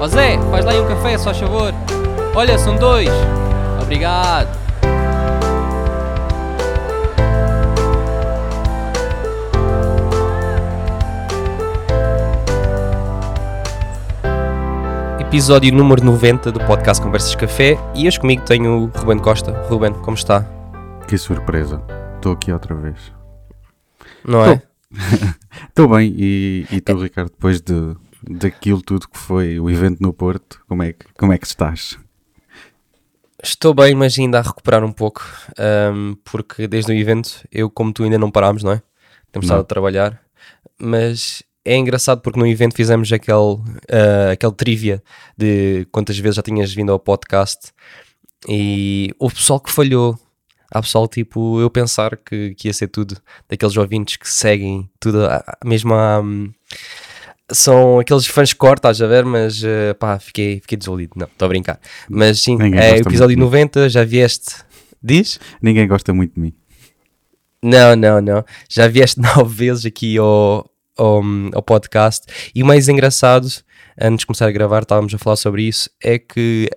Ó Zé, faz lá aí um café, só favor. Olha, são dois. Obrigado. Episódio número 90 do podcast Conversas Café e hoje comigo tenho o Ruben Costa. Ruben, como está? Que surpresa. Estou aqui outra vez. Não é? Estou bem. E, e tu, Ricardo, depois de, daquilo tudo que foi o evento no Porto, como é que, como é que estás? Estou bem, mas ainda a recuperar um pouco, ahm, porque desde o evento, eu como tu ainda não parámos, não é? Temos Não. estado a trabalhar, mas é engraçado porque no evento fizemos aquele, ah, aquele trivia de quantas vezes já tinhas vindo ao podcast e houve pessoal que falhou. Há pessoal tipo, eu pensar que, que ia ser tudo daqueles ouvintes que seguem tudo, a- mesmo a, são aqueles fãs core, estás a ver, mas eh, pá, fiquei, fiquei desiludido. Não, estou a brincar. Mas sim, Ninguém é episódio muito de 90, já vieste. Diz? Ninguém gosta muito de mim. Não, não, não. Já vieste nove vezes aqui ao, ao, ao podcast. E o mais engraçado, antes de começar a gravar, estávamos a falar sobre isso, é que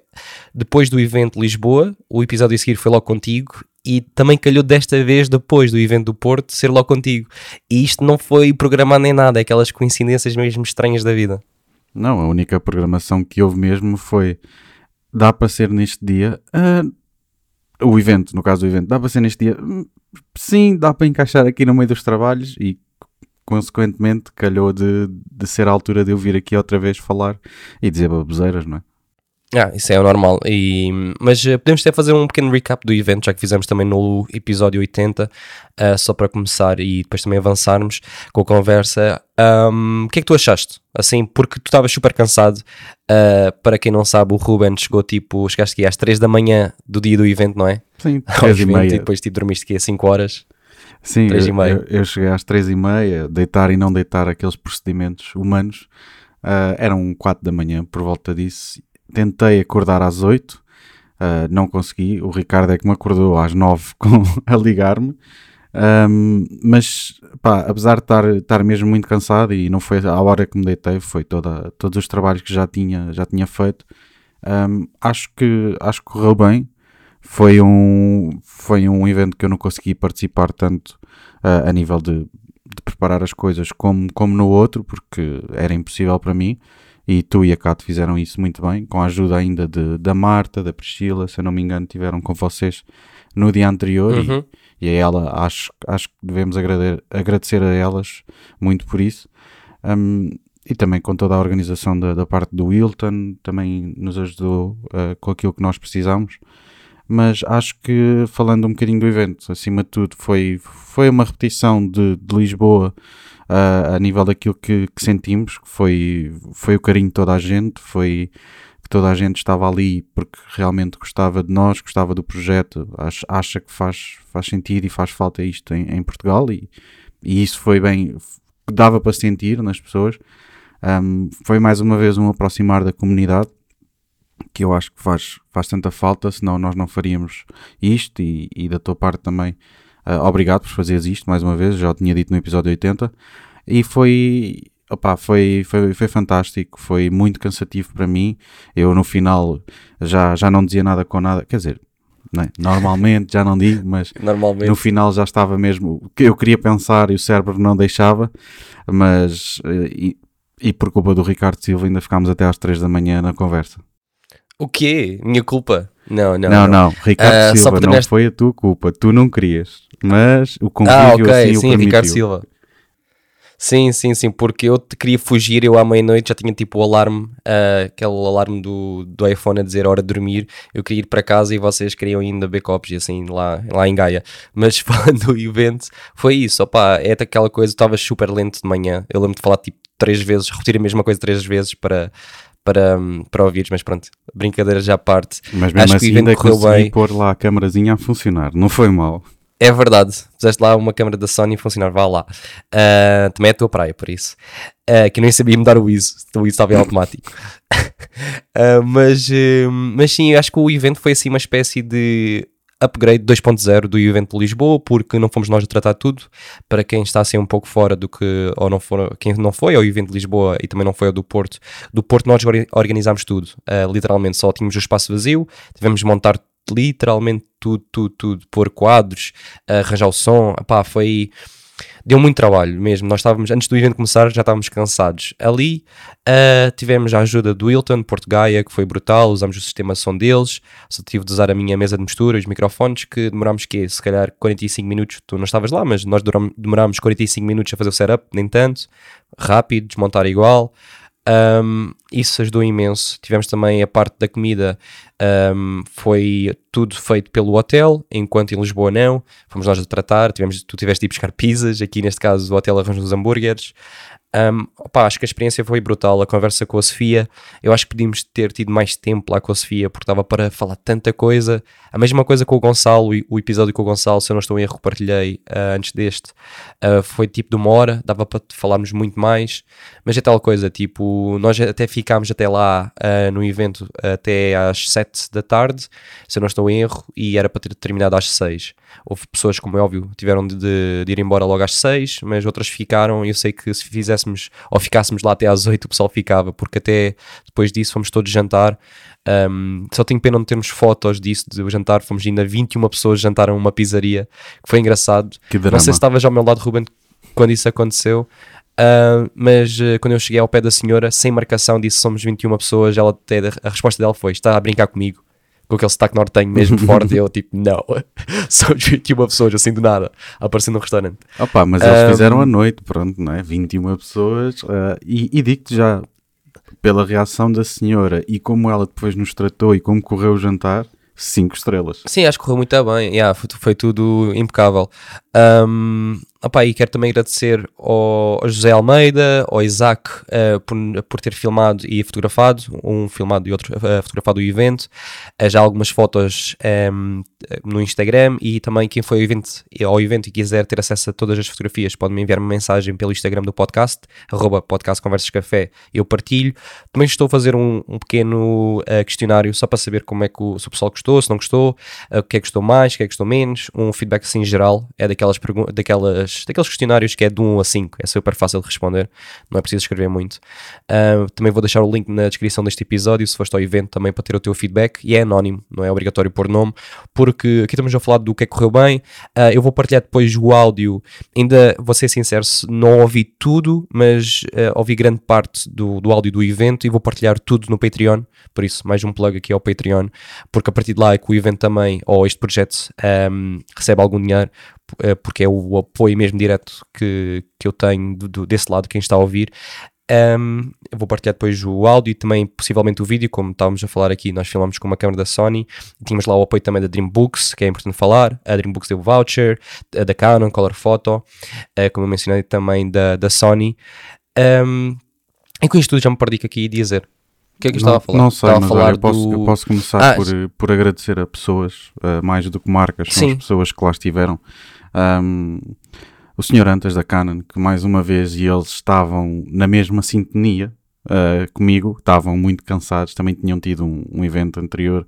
depois do evento Lisboa, o episódio a seguir foi logo contigo. E também calhou desta vez, depois do evento do Porto, ser logo contigo. E isto não foi programado nem nada, aquelas coincidências mesmo estranhas da vida. Não, a única programação que houve mesmo foi dá para ser neste dia. Ah, o evento, no caso do evento, dá para ser neste dia. Hum, Sim, dá para encaixar aqui no meio dos trabalhos e consequentemente calhou de, de ser a altura de eu vir aqui outra vez falar e dizer baboseiras, não é? Ah, isso é o normal. E, mas eh, podemos até fazer um pequeno recap do evento, já que fizemos também no episódio 80, ah, só para começar e depois também avançarmos com a conversa. O que é que tu achaste? Assim, porque tu estavas super cansado. ah, para quem não sabe, o Ruben chegou tipo, chegaste aqui às 3 da manhã do dia do evento, não é? Sim, Ao três e evento, meia. E depois tipo, dormiste aqui a 5 horas. Sim, e eu, meia. eu- eu cheguei às três e meia, deitar e não deitar aqueles procedimentos humanos. ah, eram quatro da manhã, por volta disso. Tentei acordar às oito, ah, não consegui. O Ricardo é que me acordou às nove com, a ligar-me. Ahm, mas, pá, apesar de estar, estar mesmo muito cansado e não foi a hora que me deitei, foi toda, todos os trabalhos que já tinha, já tinha feito. ahm, acho, que, acho que correu bem. Foi um, foi um evento que eu não consegui participar tanto ah, a nível de, de preparar as coisas como, como no outro, porque era impossível para mim. E tu e a Cato fizeram isso muito bem, com a ajuda ainda de, da Marta, da Priscila, se eu não me engano, tiveram com vocês no dia anterior. e- Uhum. e a ela acho, acho que devemos agradecer, agradecer a elas muito por isso. Um, e também com toda a organização da, da parte do Wilton, também nos ajudou uh, com aquilo que nós precisamos. Mas acho que, falando um bocadinho do evento, acima de tudo, foi, foi uma repetição de, de Lisboa uh, a nível daquilo que, que sentimos, que foi, foi o carinho de toda a gente, foi que toda a gente estava ali porque realmente gostava de nós, gostava do projeto, ach- acha que faz, faz sentido e faz falta isto em, em Portugal e, e isso foi bem, dava para sentir nas pessoas. Um, foi mais uma vez um aproximar da comunidade que eu acho que faz, faz tanta falta, senão nós não faríamos isto e, e da tua parte também ah, obrigado por fazeres isto mais uma vez, já tinha dito no episódio 80 e foi, opá, foi, foi, foi fantástico, foi muito cansativo para mim, eu no final já, já não dizia nada com nada, quer dizer, né, normalmente já não digo, mas no final já estava mesmo eu queria pensar e o cérebro não deixava, mas e, e por culpa do Ricardo Silva ainda ficámos até às 3 da manhã na conversa. O quê? Minha culpa? Não, não. Não, não, Ricardo Ah, só Silva, não nesta- foi a tua culpa, tu não querias, mas o convívio Ah, ok, assim o sim, permitiu. Ricardo Silva. Sim, sim, sim, porque eu te queria fugir, eu à meia-noite já tinha tipo o alarme, ah, aquele alarme do, do iPhone a dizer hora de dormir, eu queria ir para casa e vocês queriam ainda copos e assim lá, lá em Gaia. Mas falando do evento, foi isso, opá, é aquela coisa, estava super lento de manhã, eu lembro de falar tipo três vezes, repetir a mesma coisa três vezes para, para, para ouvires, mas pronto, brincadeiras à parte. Mas mesmo Acho que o assim evento ainda consegui bem. pôr lá a câmarazinha a funcionar, não foi mal. É verdade, puseste lá uma câmera da Sony funcionar, vá lá. Ah, também é a tua praia, por isso. Ah, que nem sabia mudar o ISO, o ISO estava em automático. Ah, mas, eh, mas sim, acho que o evento foi assim uma espécie de upgrade 2.0 do evento de Lisboa, porque não fomos nós a tratar tudo. Para quem está assim um pouco fora do que, ou não quem não foi ao evento de Lisboa e também não foi ao do Porto, do Porto nós organizámos tudo. Uh, literalmente só tínhamos o espaço vazio, tivemos de montar literalmente tudo, tudo, tudo, pôr quadros, arranjar o som, pá, foi deu muito trabalho mesmo. Nós estávamos, antes do evento começar, já estávamos cansados. Ali uh, tivemos a ajuda do Wilton, Porto Gaia, que foi brutal. Usámos o sistema som deles. Só tive de usar a minha mesa de mistura, os microfones, que demorámos que se calhar 45 minutos. Tu não estavas lá, mas nós demorámos 45 minutos a fazer o setup, nem tanto. Rápido, desmontar igual. Um, isso ajudou imenso. Tivemos também a parte da comida, um, foi tudo feito pelo hotel, enquanto em Lisboa não. Fomos nós a tratar, tivemos, tu tiveste de ir buscar pizzas, aqui neste caso o hotel arranja os hambúrgueres. Um, opa, acho que a experiência foi brutal. A conversa com a Sofia, eu acho que podíamos ter tido mais tempo lá com a Sofia, porque estava para falar tanta coisa. A mesma coisa com o Gonçalo, o episódio com o Gonçalo, se eu não estou em erro, partilhei uh, antes deste. Uh, foi tipo de uma hora, dava para falarmos muito mais. Mas é tal coisa, tipo, nós até ficámos até lá uh, no evento até às 7 da tarde, se eu não estou em erro, e era para ter terminado às 6. Houve pessoas, como é óbvio, tiveram de, de, de ir embora logo às 6, mas outras ficaram. E eu sei que se fizéssemos ou ficássemos lá até às 8, o pessoal ficava, porque até depois disso fomos todos jantar. Um, só tenho pena não termos fotos disso, do jantar. Fomos ainda 21 pessoas jantaram uma pizzaria, que foi engraçado. Que não sei se estavas ao meu lado, Ruben, quando isso aconteceu. Uh, mas uh, quando eu cheguei ao pé da senhora, sem marcação, disse somos 21 pessoas. Ela até, a resposta dela foi: está a brincar comigo com aquele sotaque nortenho mesmo forte, eu tipo, não, somos 21 pessoas, assim do nada, aparecendo no restaurante. Opa, mas eles um, fizeram a noite, pronto, não é? 21 pessoas, uh, e, e digo-te já, pela reação da senhora e como ela depois nos tratou e como correu o jantar, 5 estrelas. Sim, acho que correu muito bem, yeah, foi, foi tudo impecável. Um, Opa, e quero também agradecer ao, José Almeida, ao Isaac, uh, por, por ter filmado e fotografado, um filmado e outro uh, fotografado o evento. Uh, já algumas fotos um, ehm, no Instagram e também quem foi ao evento, ao evento e quiser ter acesso a todas as fotografias pode me enviar uma mensagem pelo Instagram do podcast, arroba eu partilho. Também estou a fazer um, um pequeno questionário só para saber como é que o, se o pessoal gostou, se não gostou, o que é que gostou mais, o que é que gostou menos, um feedback assim geral, é daquelas, daquelas daqueles, questionários que é de 1 a 5, é super fácil de responder, não é preciso escrever muito. Uh, também vou deixar o link na descrição deste episódio, se foste ao evento também para ter o teu feedback, e é anónimo, não é obrigatório pôr nome, porque aqui estamos a falar do que é que correu bem, uh, eu vou partilhar depois o áudio, ainda vou ser sincero, não ouvi tudo, mas uh, ouvi grande parte do, do áudio do evento e vou partilhar tudo no Patreon, por isso mais um plug aqui ao Patreon, porque a partir de lá é que o evento também, ou este projeto, um, recebe algum dinheiro, eh, porque é o apoio mesmo direto que, que eu tenho do, do, desse lado, quem está a ouvir. Um, vou partilhar depois o áudio e também possivelmente o vídeo, como estávamos a falar aqui, nós filmamos com uma câmera da Sony, tínhamos lá o apoio também da Dreambooks, que é importante falar, a Dreambooks deu voucher, a da Canon, Color Photo, uh, como eu mencionei também da, da Sony. Um, e com isto tudo já me perdi aqui e dizer. O que é que eu estava a falar? Não sei, estava mas olha, eu, posso, do... eu posso começar Ah, por, por agradecer a pessoas, uh, mais do que marcas, são Sim. as pessoas que lá estiveram. Um, o senhor antes da Canon, que mais uma vez e eles estavam na mesma sintonia uh, comigo, estavam muito cansados, também tinham tido um, um evento anterior.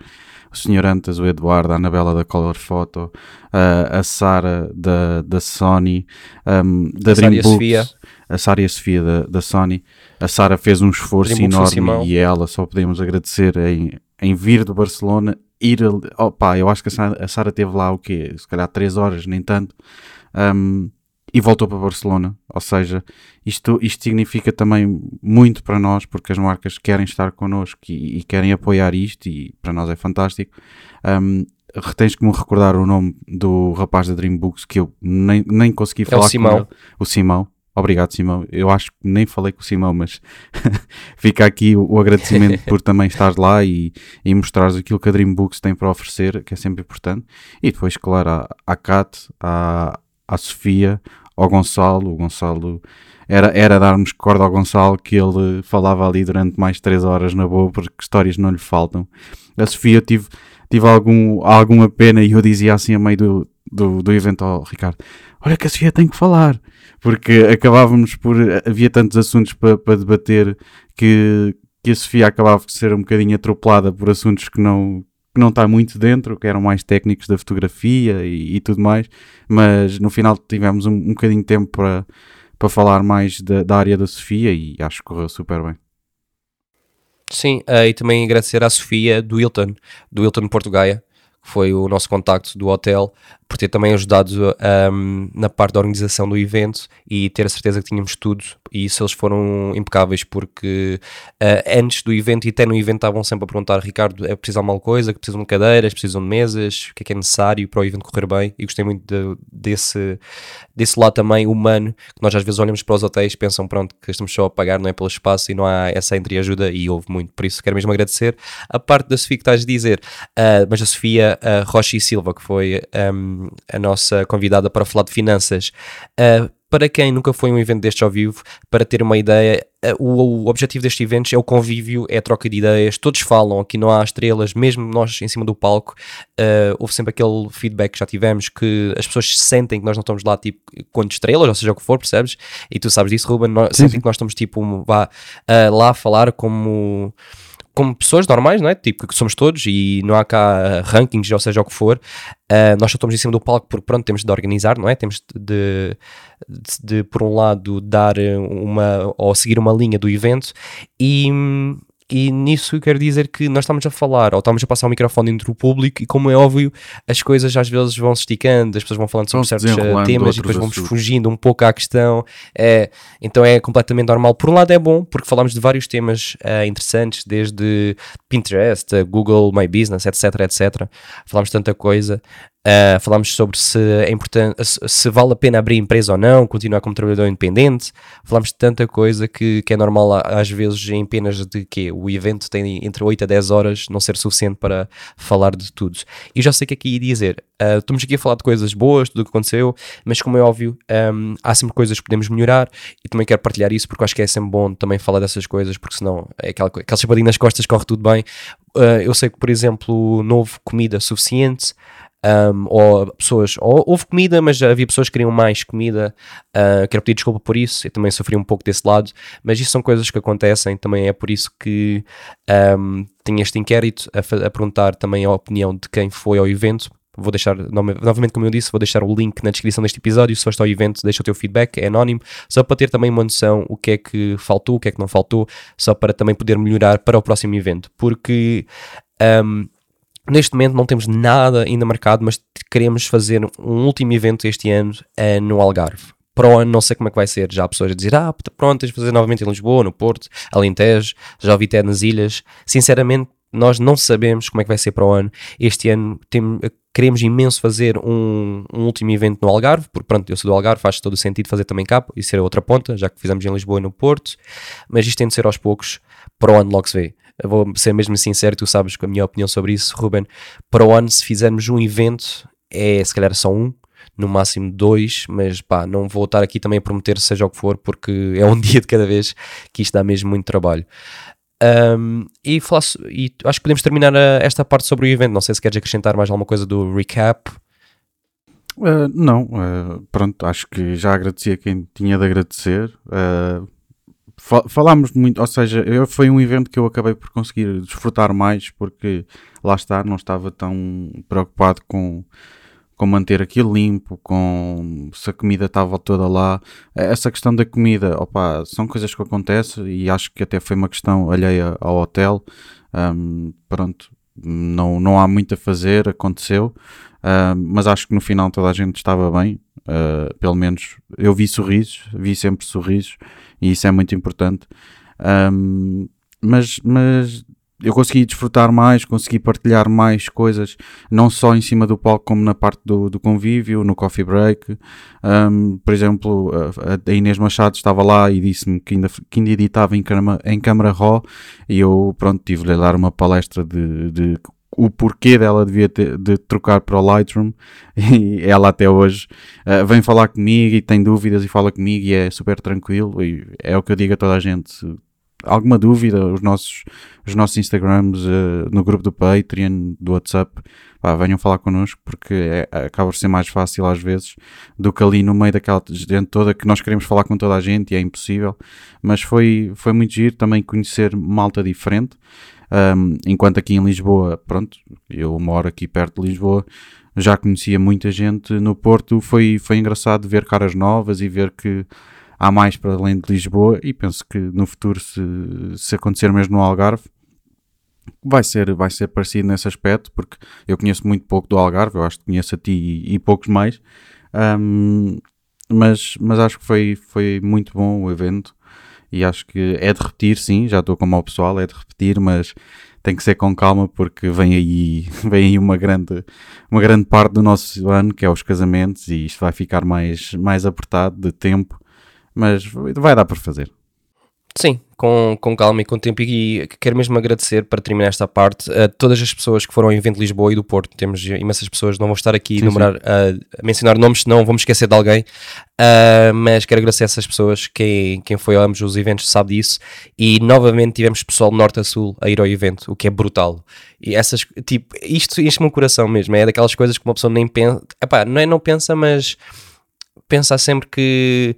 O senhor Antas, o Eduardo, a Anabela da Color Photo, uh, a Sara da, da Sony, um, da A Sara e a Dreambooks, Sofia. a Sara e a Sofia da, da Sony. A Sara fez um esforço enorme e ela só podemos agradecer em, em vir de Barcelona, ir ali. Opa, eu acho que a Sara, teve lá o quê? Se calhar 3 horas, nem tanto. Um, e voltou para Barcelona. Ou seja, isto, isto significa também muito para nós, porque as marcas querem estar connosco e, e querem apoiar isto, e para nós é fantástico. Um, tens que me recordar o nome do rapaz da Dreambooks que eu nem, nem consegui É o falar com Simão. ele. O Simão. Obrigado, Simão. Eu acho que nem falei com o Simão, mas fica aqui o, o agradecimento por também estar lá e, e mostrares aquilo que a Dreambooks tem para oferecer, que é sempre importante. E depois, claro, à, à à, à Sofia, ao Gonçalo. O Gonçalo era, era darmos corda ao Gonçalo que ele falava ali durante mais 3 horas na boa, porque histórias não lhe faltam. A Sofia eu tive, tive algum, alguma pena e eu dizia assim a meio do, do, do evento ao Ricardo: Olha que a Sofia tem que falar, porque acabávamos por. Havia tantos assuntos para para debater que, que a Sofia acabava por ser um bocadinho atropelada por assuntos que não, que não está muito dentro, que eram mais técnicos da fotografia e, e tudo mais, mas no final tivemos um, um bocadinho de tempo para, para falar mais da, da área da Sofia e acho que correu super bem. Sim, uh, e também agradecer à Sofia do Hilton, do Hilton Portugaia, foi o nosso contacto do hotel, por ter também ajudado um, na parte da organização do evento e ter a certeza que tínhamos tudo. E isso eles foram impecáveis, porque uh, antes do evento e até no evento estavam sempre a perguntar: Ricardo, é preciso alguma coisa? Que precisam de cadeiras, precisam de mesas? O que é que é necessário para o evento correr bem? E gostei muito de, desse, desse lado também humano, que nós às vezes olhamos para os hotéis e pensam: pronto, que estamos só a pagar, não é pelo espaço e não há essa entreajuda. E houve muito, por isso quero mesmo agradecer. A parte da Sofia que estás a dizer, uh, mas a Sofia uh, Rocha e Silva, que foi. Um, a nossa convidada para falar de finanças. Uh, para quem nunca foi a um evento destes ao vivo, para ter uma ideia, uh, o, o, objetivo destes eventos é o convívio, é a troca de ideias, todos falam, aqui não há estrelas, mesmo nós em cima do palco, uh, houve sempre aquele feedback que já tivemos, que as pessoas sentem que nós não estamos lá tipo quanto estrelas, ou seja o que for, percebes? E tu sabes disso, Ruben, nós, sentem que nós estamos tipo vá, lá a falar como como pessoas normais, não é? Tipo, que somos todos e não há cá rankings, ou seja, o que for. Uh, nós só estamos em cima do palco porque, pronto, temos de organizar, não é? Temos de, de, de, por um lado, dar uma ou seguir uma linha do evento e, e nisso eu quero dizer que nós estamos a falar, ou estamos a passar o microfone entre o público, e como é óbvio, as coisas às vezes vão se esticando, as pessoas vão falando sobre certos eh, temas e depois vamos assuntos. fugindo um pouco à questão. É, então é completamente normal. Por um lado é bom, porque falamos de vários temas uh, interessantes, desde Pinterest, Google My Business, etc, etc. Falamos tanta coisa. Uh, falámos sobre se é importante, se vale a pena abrir empresa ou não, continuar como trabalhador independente. Falámos de tanta coisa que, que é normal às vezes em penas de que o evento tem entre 8 a 10 horas, não ser suficiente para falar de tudo. E já sei o que é que ia dizer. Uh, estamos aqui a falar de coisas boas, tudo o que aconteceu, mas como é óbvio, um, há sempre coisas que podemos melhorar e também quero partilhar isso porque acho que é sempre bom também falar dessas coisas, porque senão é aquela, aquela chapadinha nas costas corre tudo bem. Uh, eu sei que, por exemplo, não houve comida suficiente um, ou pessoas, ou houve comida, mas havia pessoas que queriam mais comida. Uh, quero pedir desculpa por isso, eu também sofri um pouco desse lado, mas isso são coisas que acontecem, também é por isso que um, tenho este inquérito a, a perguntar também a opinião de quem foi ao evento, Vou deixar, novamente, como eu disse, vou deixar o link na descrição deste episódio. Se foste ao evento, deixa o teu feedback, é anónimo, só para ter também uma noção o que é que faltou, o que é que não faltou, só para também poder melhorar para o próximo evento. Porque um, Neste momento não temos nada ainda marcado, mas queremos fazer um último evento este ano uh, no Algarve. Para o ano não sei como é que vai ser. Já há pessoas a dizer, ah, pronto, tens de fazer novamente em Lisboa, no Porto, Alentejo, já ouvi até nas ilhas. Sinceramente, nós não sabemos como é que vai ser para o ano. Este ano tem, queremos imenso fazer um, um, último evento no Algarve, porque pronto, eu sou do Algarve, faz todo o sentido fazer também cá e ser a outra ponta, já que fizemos em Lisboa e no Porto, mas isto tem de ser aos poucos, para o ano logo se vê. Vou ser mesmo sincero, tu sabes a minha opinião sobre isso, Ruben. Para o ano, se fizermos um evento, é se calhar só um, no máximo dois, mas pá, não vou estar aqui também a prometer seja o que for, porque é um dia de cada vez que isto dá mesmo muito trabalho. Um, e, falar, e acho que podemos terminar a, esta parte sobre o evento. Não sei se queres acrescentar mais alguma coisa do recap. Uh, não, uh, pronto, acho que já agradeci a quem tinha de agradecer. Uh, falámos muito, ou seja, foi um evento que eu acabei por conseguir desfrutar mais porque lá está, não estava tão preocupado com, com manter aquilo limpo, com se a comida estava toda lá. Essa questão da comida, opa, são coisas que acontecem e acho que até foi uma questão alheia ao hotel. Um, pronto, não, não há muito a fazer, aconteceu, uh, mas acho que no final toda a gente estava bem. Uh, pelo menos eu vi sorrisos, vi sempre sorrisos e isso é muito importante. Um, mas, mas eu consegui desfrutar mais, consegui partilhar mais coisas, não só em cima do palco, como na parte do, do convívio, no coffee break. Um, por exemplo, a, a, Inês Machado estava lá e disse-me que ainda, que ainda editava em, câmara, em câmara RAW e eu, pronto, tive-lhe a dar uma palestra de, de o porquê dela devia ter, de trocar para o Lightroom. E ela até hoje uh, vem falar comigo e tem dúvidas e fala comigo e é super tranquilo. E é o que eu digo a toda a gente. Alguma dúvida os nossos, os nossos Instagrams uh, no grupo do Patreon, do WhatsApp pá, venham falar connosco porque é, acaba por ser mais fácil às vezes do que ali no meio daquela gente toda que nós queremos falar com toda a gente e é impossível. Mas foi, foi muito giro também conhecer malta diferente Um, enquanto aqui em Lisboa, pronto, eu moro aqui perto de Lisboa, já conhecia muita gente no Porto. Foi, foi engraçado ver caras novas e ver que há mais para além de Lisboa. E penso que no futuro, se, se acontecer mesmo no Algarve, vai ser, vai ser parecido nesse aspecto, porque eu conheço muito pouco do Algarve, eu acho que conheço a ti e, e poucos mais. Um, mas, mas acho que foi, foi muito bom o evento e acho que é de repetir, sim, já estou como o pessoal, é de repetir, mas tem que ser com calma porque vem aí, vem aí uma, grande, uma grande parte do nosso ano que é os casamentos e isto vai ficar mais, mais apertado de tempo, mas vai dar para fazer. Sim, com, com calma e com tempo. E quero mesmo agradecer para terminar esta parte a todas as pessoas que foram ao evento de Lisboa e do Porto. Temos imensas pessoas, não vou estar aqui sim, a, numerar, a, a, mencionar nomes, senão vamos esquecer de alguém. Uh, mas quero agradecer a essas pessoas. Quem, quem foi a ambos os eventos sabe disso. E novamente tivemos pessoal de norte a sul a ir ao evento, o que é brutal. E essas, tipo, isto enche-me o coração mesmo. É daquelas coisas que uma pessoa nem pensa. Epá, não é não pensa, mas pensa sempre que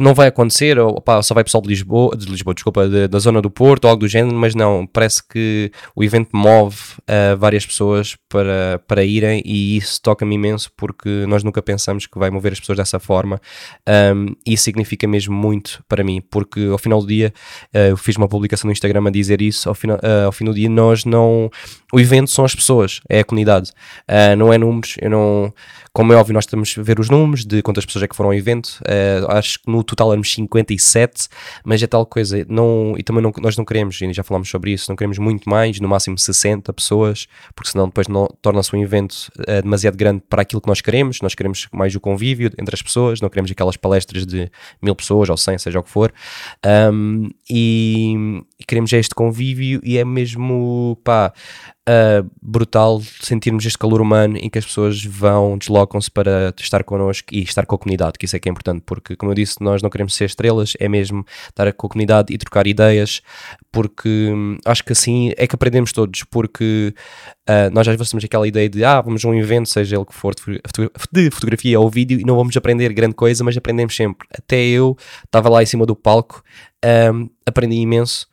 não vai acontecer, ou só vai pessoal de Lisboa, de Lisboa, desculpa, de, da zona do Porto ou algo do género, mas não, parece que o evento move uh, várias pessoas para, para irem e isso toca-me imenso porque nós nunca pensamos que vai mover as pessoas dessa forma um, e significa mesmo muito para mim, porque ao final do dia uh, eu fiz uma publicação no Instagram a dizer isso, ao, final, uh, ao fim do dia nós não, o evento são as pessoas, é a comunidade, não é números, eu não como é óbvio, nós estamos a ver os números de quantas pessoas é que foram ao evento. Acho que no total éramos 57, mas é tal coisa. Não, e também não, nós não queremos, e já falámos sobre isso, não queremos muito mais, no máximo 60 pessoas, porque senão depois torna-se um evento uh, demasiado grande para aquilo que nós queremos. Nós queremos mais o convívio entre as pessoas, não queremos aquelas palestras de mil pessoas ou 100, seja o que for. Um, e, queremos este convívio e é mesmo, pá, uh, brutal sentirmos este calor humano em que as pessoas vão, deslocam-se para estar connosco e estar com a comunidade, que isso é que é importante, porque, como eu disse, nós não queremos ser estrelas, é mesmo estar com a comunidade e trocar ideias, porque hum, acho que assim é que aprendemos todos, porque uh, nós às vezes temos aquela ideia de, ah, vamos a um evento, seja ele que for, de fotografia ou vídeo, e não vamos aprender grande coisa, mas aprendemos sempre. Até eu estava lá em cima do palco, um, aprendi imenso,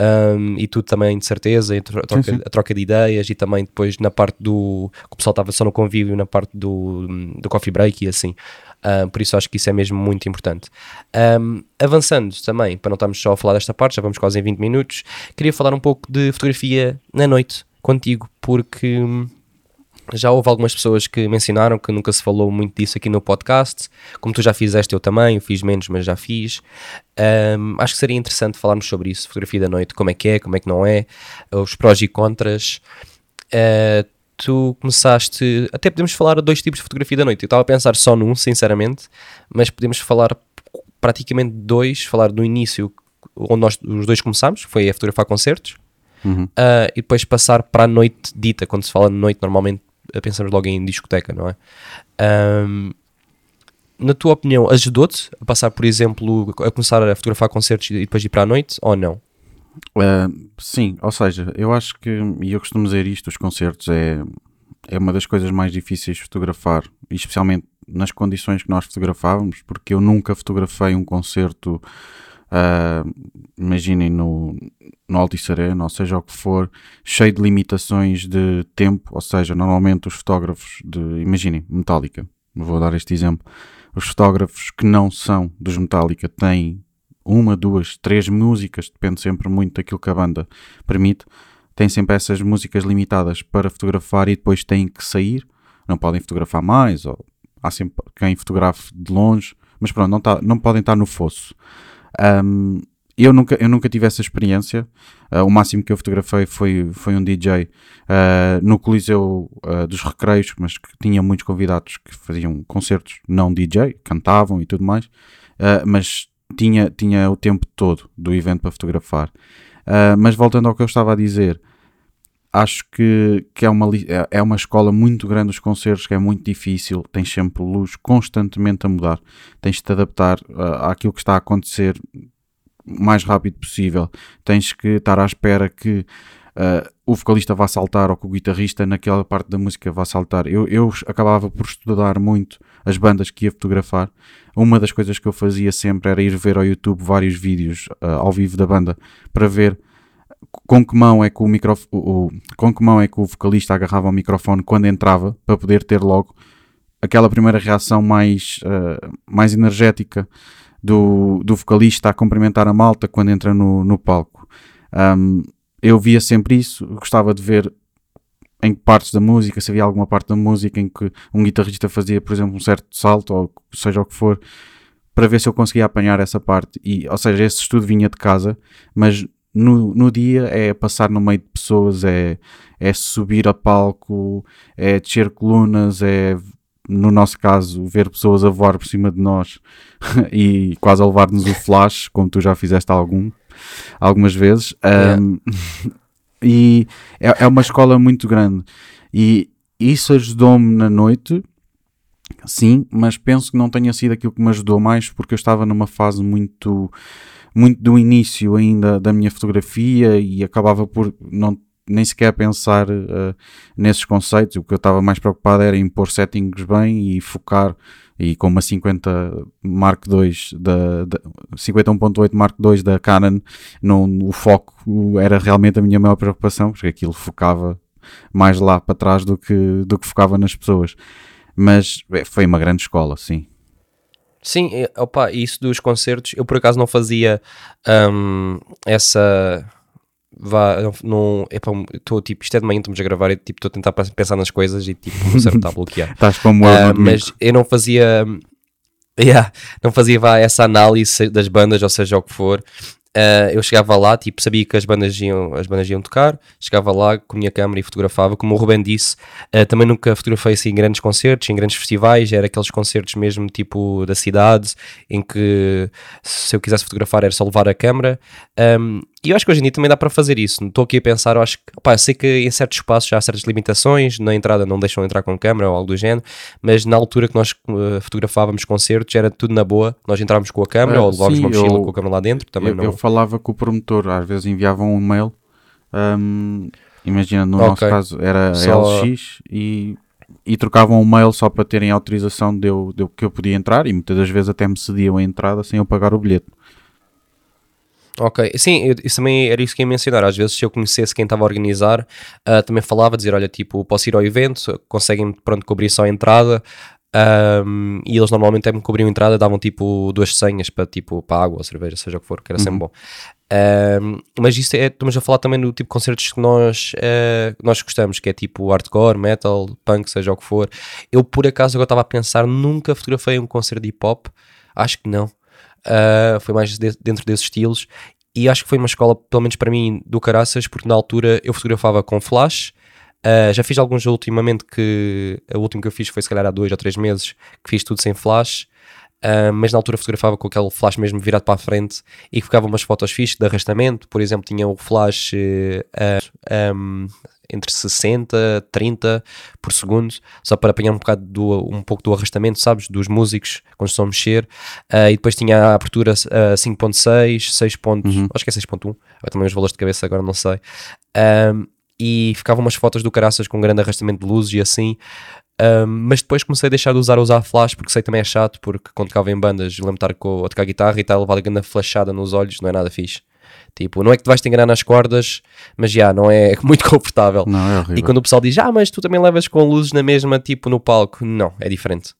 um, e tudo também de certeza, a troca, sim, sim. a troca, de ideias e também depois na parte do que o pessoal estava só no convívio, na parte do, do coffee break e assim. Um, por isso acho que isso é mesmo muito importante. Um, avançando também, para não estarmos só a falar desta parte, já vamos quase em 20 minutos, queria falar um pouco de fotografia na noite contigo, porque hum, já houve algumas pessoas que mencionaram que nunca se falou muito disso aqui no podcast. Como tu já fizeste, eu também, eu fiz menos, mas já fiz. Um, acho que seria interessante falarmos sobre isso, fotografia da noite, como é que é, como é que não é, os prós e contras. Uh, tu começaste. Até podemos falar de dois tipos de fotografia da noite. Eu estava a pensar só num, sinceramente, mas podemos falar praticamente dois. Falar do início, onde nós os dois começámos, foi a fotografar concertos. Uhum. Uh, e depois passar para a noite dita. Quando se fala de noite, normalmente pensamos logo em discoteca, não é? Um, na tua opinião, ajudou-te a passar, por exemplo, a começar a fotografar concertos e depois ir para a noite, ou não? Uh, sim, ou seja, eu acho que, e eu costumo dizer isto, os concertos é, é uma das coisas mais difíceis de fotografar, especialmente nas condições que nós fotografávamos, porque eu nunca fotografei um concerto Uh, imaginem no, no Altice Arena, ou seja, o que for, cheio de limitações de tempo, ou seja, normalmente os fotógrafos de, imaginem, Metallica, vou dar este exemplo, os fotógrafos que não são dos Metallica têm uma, duas, três músicas, depende sempre muito daquilo que a banda permite, têm sempre essas músicas limitadas para fotografar e depois têm que sair, não podem fotografar mais, ou há sempre quem fotografe de longe, mas pronto, não, tá, não podem estar no fosso. Um, eu nunca, eu nunca tive essa experiência. Uh, o máximo que eu fotografei foi, foi um DJ uh, ah, no Coliseu uh, dos Recreios, mas que tinha muitos convidados que faziam concertos não DJ, cantavam e tudo mais, mas tinha, tinha o tempo todo do evento para fotografar. mas voltando ao que eu estava a dizer, acho que, que é, uma, é, é uma escola muito grande os concertos, que é muito difícil, tens sempre luz constantemente a mudar, tens de te adaptar uh, àquilo que está a acontecer o mais rápido possível, tens que estar à espera que uh, o vocalista vá saltar ou que o guitarrista naquela parte da música vá saltar. Eu, eu acabava por estudar muito as bandas que ia fotografar. Uma das coisas que eu fazia sempre era ir ver ao YouTube vários vídeos uh, ao vivo da banda para ver com que mão é que o, microf o, com que mão é que o vocalista agarrava o microfone quando entrava, para poder ter logo aquela primeira reação mais, uh, mais energética do, do vocalista a cumprimentar a malta quando entra no, no palco. Um, eu via sempre isso, gostava de ver em que partes da música, se havia alguma parte da música em que um guitarrista fazia, por exemplo, um certo salto, ou seja o que for, para ver se eu conseguia apanhar essa parte. E, ou seja, esse estudo vinha de casa, mas no, no dia é passar no meio de pessoas, é, é subir a palco, é descer colunas, é no nosso caso, ver pessoas a voar por cima de nós e quase a levar-nos o flash, como tu já fizeste algum, algumas vezes. Yeah. Um, e é, é uma escola muito grande. E isso ajudou-me na noite, sim, mas penso que não tenha sido aquilo que me ajudou mais, porque eu estava numa fase muito, muito do início ainda da minha fotografia e acabava por não nem sequer pensar uh, nesses conceitos. O que eu estava mais preocupado era em pôr settings bem e focar. E com uma 50 Mark II da, da 51.8 Mark II da Canon, não, o foco era realmente a minha maior preocupação, porque aquilo focava mais lá para trás do que, do que focava nas pessoas. Mas é, foi uma grande escola, sim. Sim, opa, isso dos concertos, eu por acaso não fazia um, essa vá, não, estou tipo, isto é de manhã, estamos a gravar e tipo, estou a tentar pensar nas coisas e tipo, o cérebro está a bloquear. Estás como uh, Mas eu não fazia, yeah, não fazia vá, essa análise das bandas, ou seja, o que for, Uh, eu chegava lá, tipo, sabia que as bandas, iam, as bandas iam tocar, chegava lá com a minha câmera e fotografava. Como o Ruben disse, uh, também nunca fotografei assim em grandes concertos, em grandes festivais, era aqueles concertos mesmo tipo da cidade, em que se eu quisesse fotografar era só levar a câmera. Um, e eu acho que hoje em dia também dá para fazer isso. Estou aqui a pensar, eu acho que, sei que em certos espaços já há certas limitações, na entrada não deixam entrar com câmera ou algo do género, mas na altura que nós uh, fotografávamos concertos era tudo na boa, nós entrávamos com a câmera uh, ou levávamos sim, uma mochila eu, com a câmera lá dentro. Também eu, não... eu falava com o promotor, às vezes enviavam um e-mail, um, imagina no okay. nosso caso era Só... LX e e trocavam um mail só para terem autorização de, eu, de eu, que eu podia entrar e muitas das vezes até me cediam a entrada sem eu pagar o bilhete. Ok, sim, eu, isso também era isso que ia mencionar. Às vezes, se eu conhecesse quem estava a organizar, uh, também falava, dizer: Olha, tipo, posso ir ao evento, conseguem pronto cobrir só a entrada. Um, e eles normalmente até me cobriam a entrada, davam tipo duas senhas para tipo para água ou cerveja, seja o que for, que era uhum. sempre bom. Um, mas isso é, estamos a falar também do tipo de concertos que nós, uh, nós gostamos, que é tipo hardcore, metal, punk, seja o que for. Eu, por acaso, agora estava a pensar, nunca fotografei um concerto de hip hop, acho que não. Uh, foi mais de, dentro desses estilos. E acho que foi uma escola, pelo menos para mim, do caraças, porque na altura eu fotografava com flash. Uh, já fiz alguns ultimamente que. O último que eu fiz foi se calhar há dois ou três meses, que fiz tudo sem flash. Uh, mas na altura fotografava com aquele flash mesmo virado para a frente e ficava umas fotos fixas de arrastamento. Por exemplo, tinha o flash uh, um, entre 60 30 por segundo, só para apanhar um bocado do, um pouco do arrastamento, sabes, dos músicos quando estão a mexer. Uh, e depois tinha a abertura uh, 5.6, 6. Uhum. Acho que é 6.1. Também os valores de cabeça agora não sei. E ficavam umas fotos do caraças com um grande arrastamento de luzes e assim. Um, mas depois comecei a deixar de usar usar flash porque sei também é chato porque quando tocava em bandas lembro-me estar com, a tocar guitarra e estar a levar a grande flashada nos olhos, não é nada fixe. Tipo, não é que te vais te enganar nas cordas, mas já, não é muito confortável. Não, é horrível. E quando o pessoal diz, ah, mas tu também levas com luzes na mesma, tipo, no palco. Não, é diferente.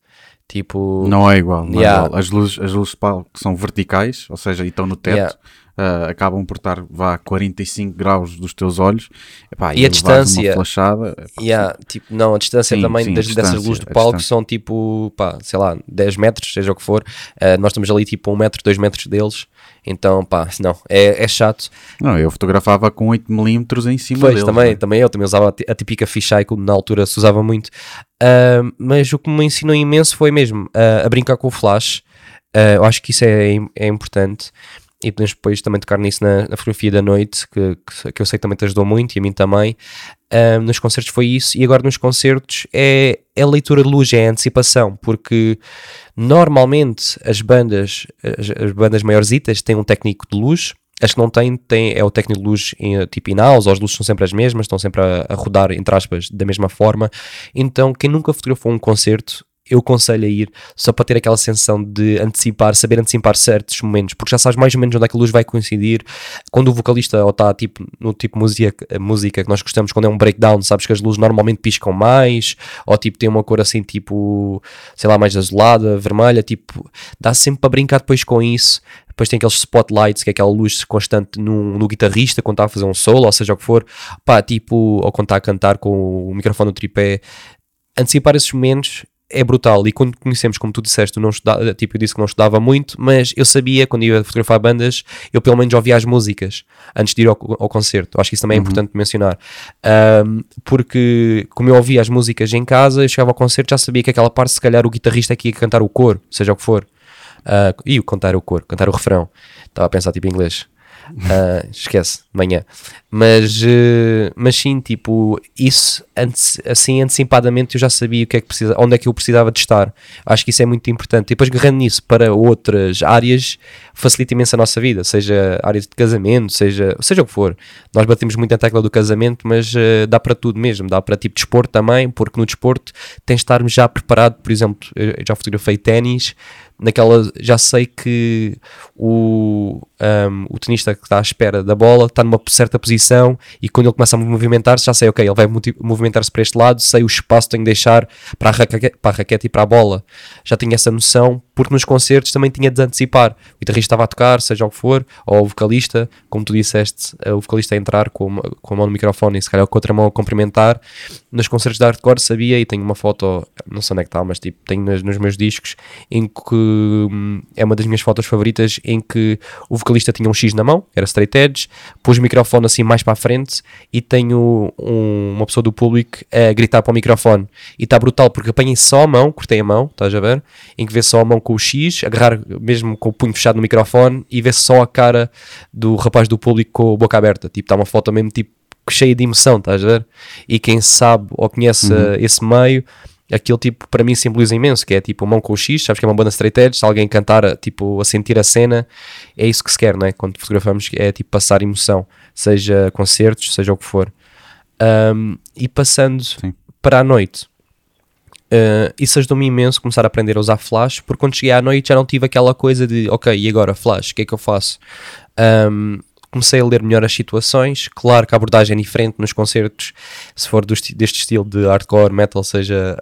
Tipo... Não é igual. Não yeah. é igual. As, luzes, as luzes de palco são verticais, ou seja, e estão no teto. Yeah. Uh, acabam por estar vá, 45 graus dos teus olhos Epá, e, e a distância flashada, yeah, tipo, não, a distância sim, também sim, das, distância, dessas luzes do palco são tipo pá, sei lá, 10 metros, seja o que for uh, nós estamos ali tipo 1 metro, 2 metros deles então, pá, não, é, é chato. Não, eu fotografava com 8mm em cima pois, deles. também, né? também eu também usava a típica fisheye que na altura se usava muito. Uh, mas o que me ensinou imenso foi mesmo a brincar com o flash. Uh, eu acho que isso é, é importante. E podemos depois também tocar nisso na, na fotografia da noite, que, que, que, eu sei que também te ajudou muito e a mim também. Um, nos concertos foi isso, e agora nos concertos é, é a leitura de luz, é a antecipação, porque normalmente as bandas, as, as bandas maiorzitas têm um técnico de luz, as que não têm, têm é o técnico de luz em, tipo in-house, as luzes são sempre as mesmas, estão sempre a, a rodar, entre aspas, da mesma forma. Então, quem nunca fotografou um concerto eu aconselho a ir só para ter aquela sensação de antecipar, saber antecipar certos momentos, porque já sabes mais ou menos onde é que a luz vai coincidir. Quando o vocalista ou está tipo, no tipo música, música que nós gostamos, quando é um breakdown, sabes que as luzes normalmente piscam mais, ou tipo tem uma cor assim tipo, sei lá, mais azulada, vermelha, tipo, dá sempre para brincar depois com isso. Depois tem aqueles spotlights, que é aquela luz constante no, no guitarrista quando está a fazer um solo, ou seja o que for, pá, tipo, ou quando está a cantar com o microfone no tripé. Antecipar esses momentos é brutal. E quando conhecemos, como tu disseste, não estudava, tipo, eu disse que não estudava muito, mas eu sabia, quando ia fotografar bandas, eu pelo menos ouvia as músicas antes de ir ao, ao concerto. Acho que isso também é uhum. importante mencionar. Um, porque, como eu ouvia as músicas em casa, eu chegava ao concerto já sabia que aquela parte, se calhar, o guitarrista aqui ia cantar o coro, seja o que for. Uh, e o cantar o coro, cantar o refrão. Estava a pensar tipo em inglês. Uh, esquece, manhã. Mas, uh, mas sim, tipo, isso antes, assim antecipadamente eu já sabia o que é que precisa, onde é que eu precisava de estar. Acho que isso é muito importante. E depois agarrando nisso para outras áreas, facilita imenso a nossa vida, seja área de casamento, seja, seja o que for. Nós batemos muito a tecla do casamento, mas uh, dá para tudo mesmo, dá para tipo desporto também, porque no desporto tens de estar já preparado, por exemplo, eu já fotografei ténis, naquela já sei que o, um, o tenista que está à espera da bola está numa certa posição e quando ele começa a movimentar-se já sei, ok, ele vai movimentar-se para este lado, sei o espaço que tenho de deixar para a, raquete, para a raquete e para a bola. Já tinha essa noção, porque nos concertos também tinha de antecipar. O guitarrista estava a tocar, seja o que for, ou o vocalista, como tu disseste, eh, o vocalista a entrar com, com a mão no microfone e se calhar com a outra mão a cumprimentar. Nos concertos de hardcore sabia e tenho uma foto, não sei onde é que está, mas tipo, tenho nos, nos meus discos em que é uma das minhas fotos favoritas em que o vocalista tinha um X na mão, era straight edge, pôs o microfone assim mais para a frente e tenho um, uma pessoa do público a gritar para o microfone. E está brutal porque apanhei só a mão, cortei a mão, estás a ver? Em que vê só a mão com o X, agarrar mesmo com o punho fechado no microfone e vê só a cara do rapaz do público com a boca aberta. Tipo, está uma foto mesmo tipo cheia de emoção, estás a ver? E quem sabe ou conhece uhum. esse meio aquilo tipo para mim simboliza imenso, que é tipo mão com o X, sabes que é uma banda straight edge, se alguém cantar tipo a sentir a cena, é isso que se quer, não é? Quando fotografamos é tipo passar emoção, seja concertos, seja o que for. Um, e passando Sim. para a noite, uh, isso ajudou-me imenso começar a aprender a usar flash, porque quando cheguei à noite já não tive aquela coisa de ok, e agora flash, o que é que eu faço? Um, comecei a ler melhor as situações. Claro que a abordagem é diferente nos concertos, se for deste estilo de hardcore, metal, seja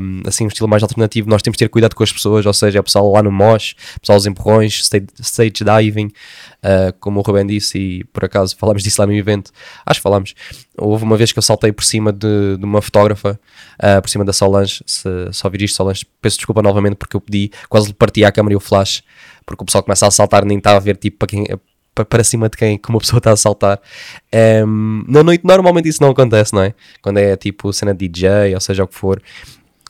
um, assim um estilo mais alternativo, nós temos de ter cuidado com as pessoas, ou seja, o pessoal lá no mosh, o pessoal dos empurrões, stage, stage diving, uh, como o Ruben disse, e por acaso falámos disso lá no evento, acho que falámos. Houve uma vez que eu saltei por cima de, de uma fotógrafa, uh, por cima da Solange, se só ouvir isto, Solange, peço desculpa novamente porque eu pedi, quase lhe parti a câmera e o flash, porque o pessoal começa a saltar nem está a ver tipo para quem para cima de quem que uma pessoa está a saltar. Um, na noite normalmente isso não acontece, não é? Quando é tipo cena de DJ, ou seja o que for.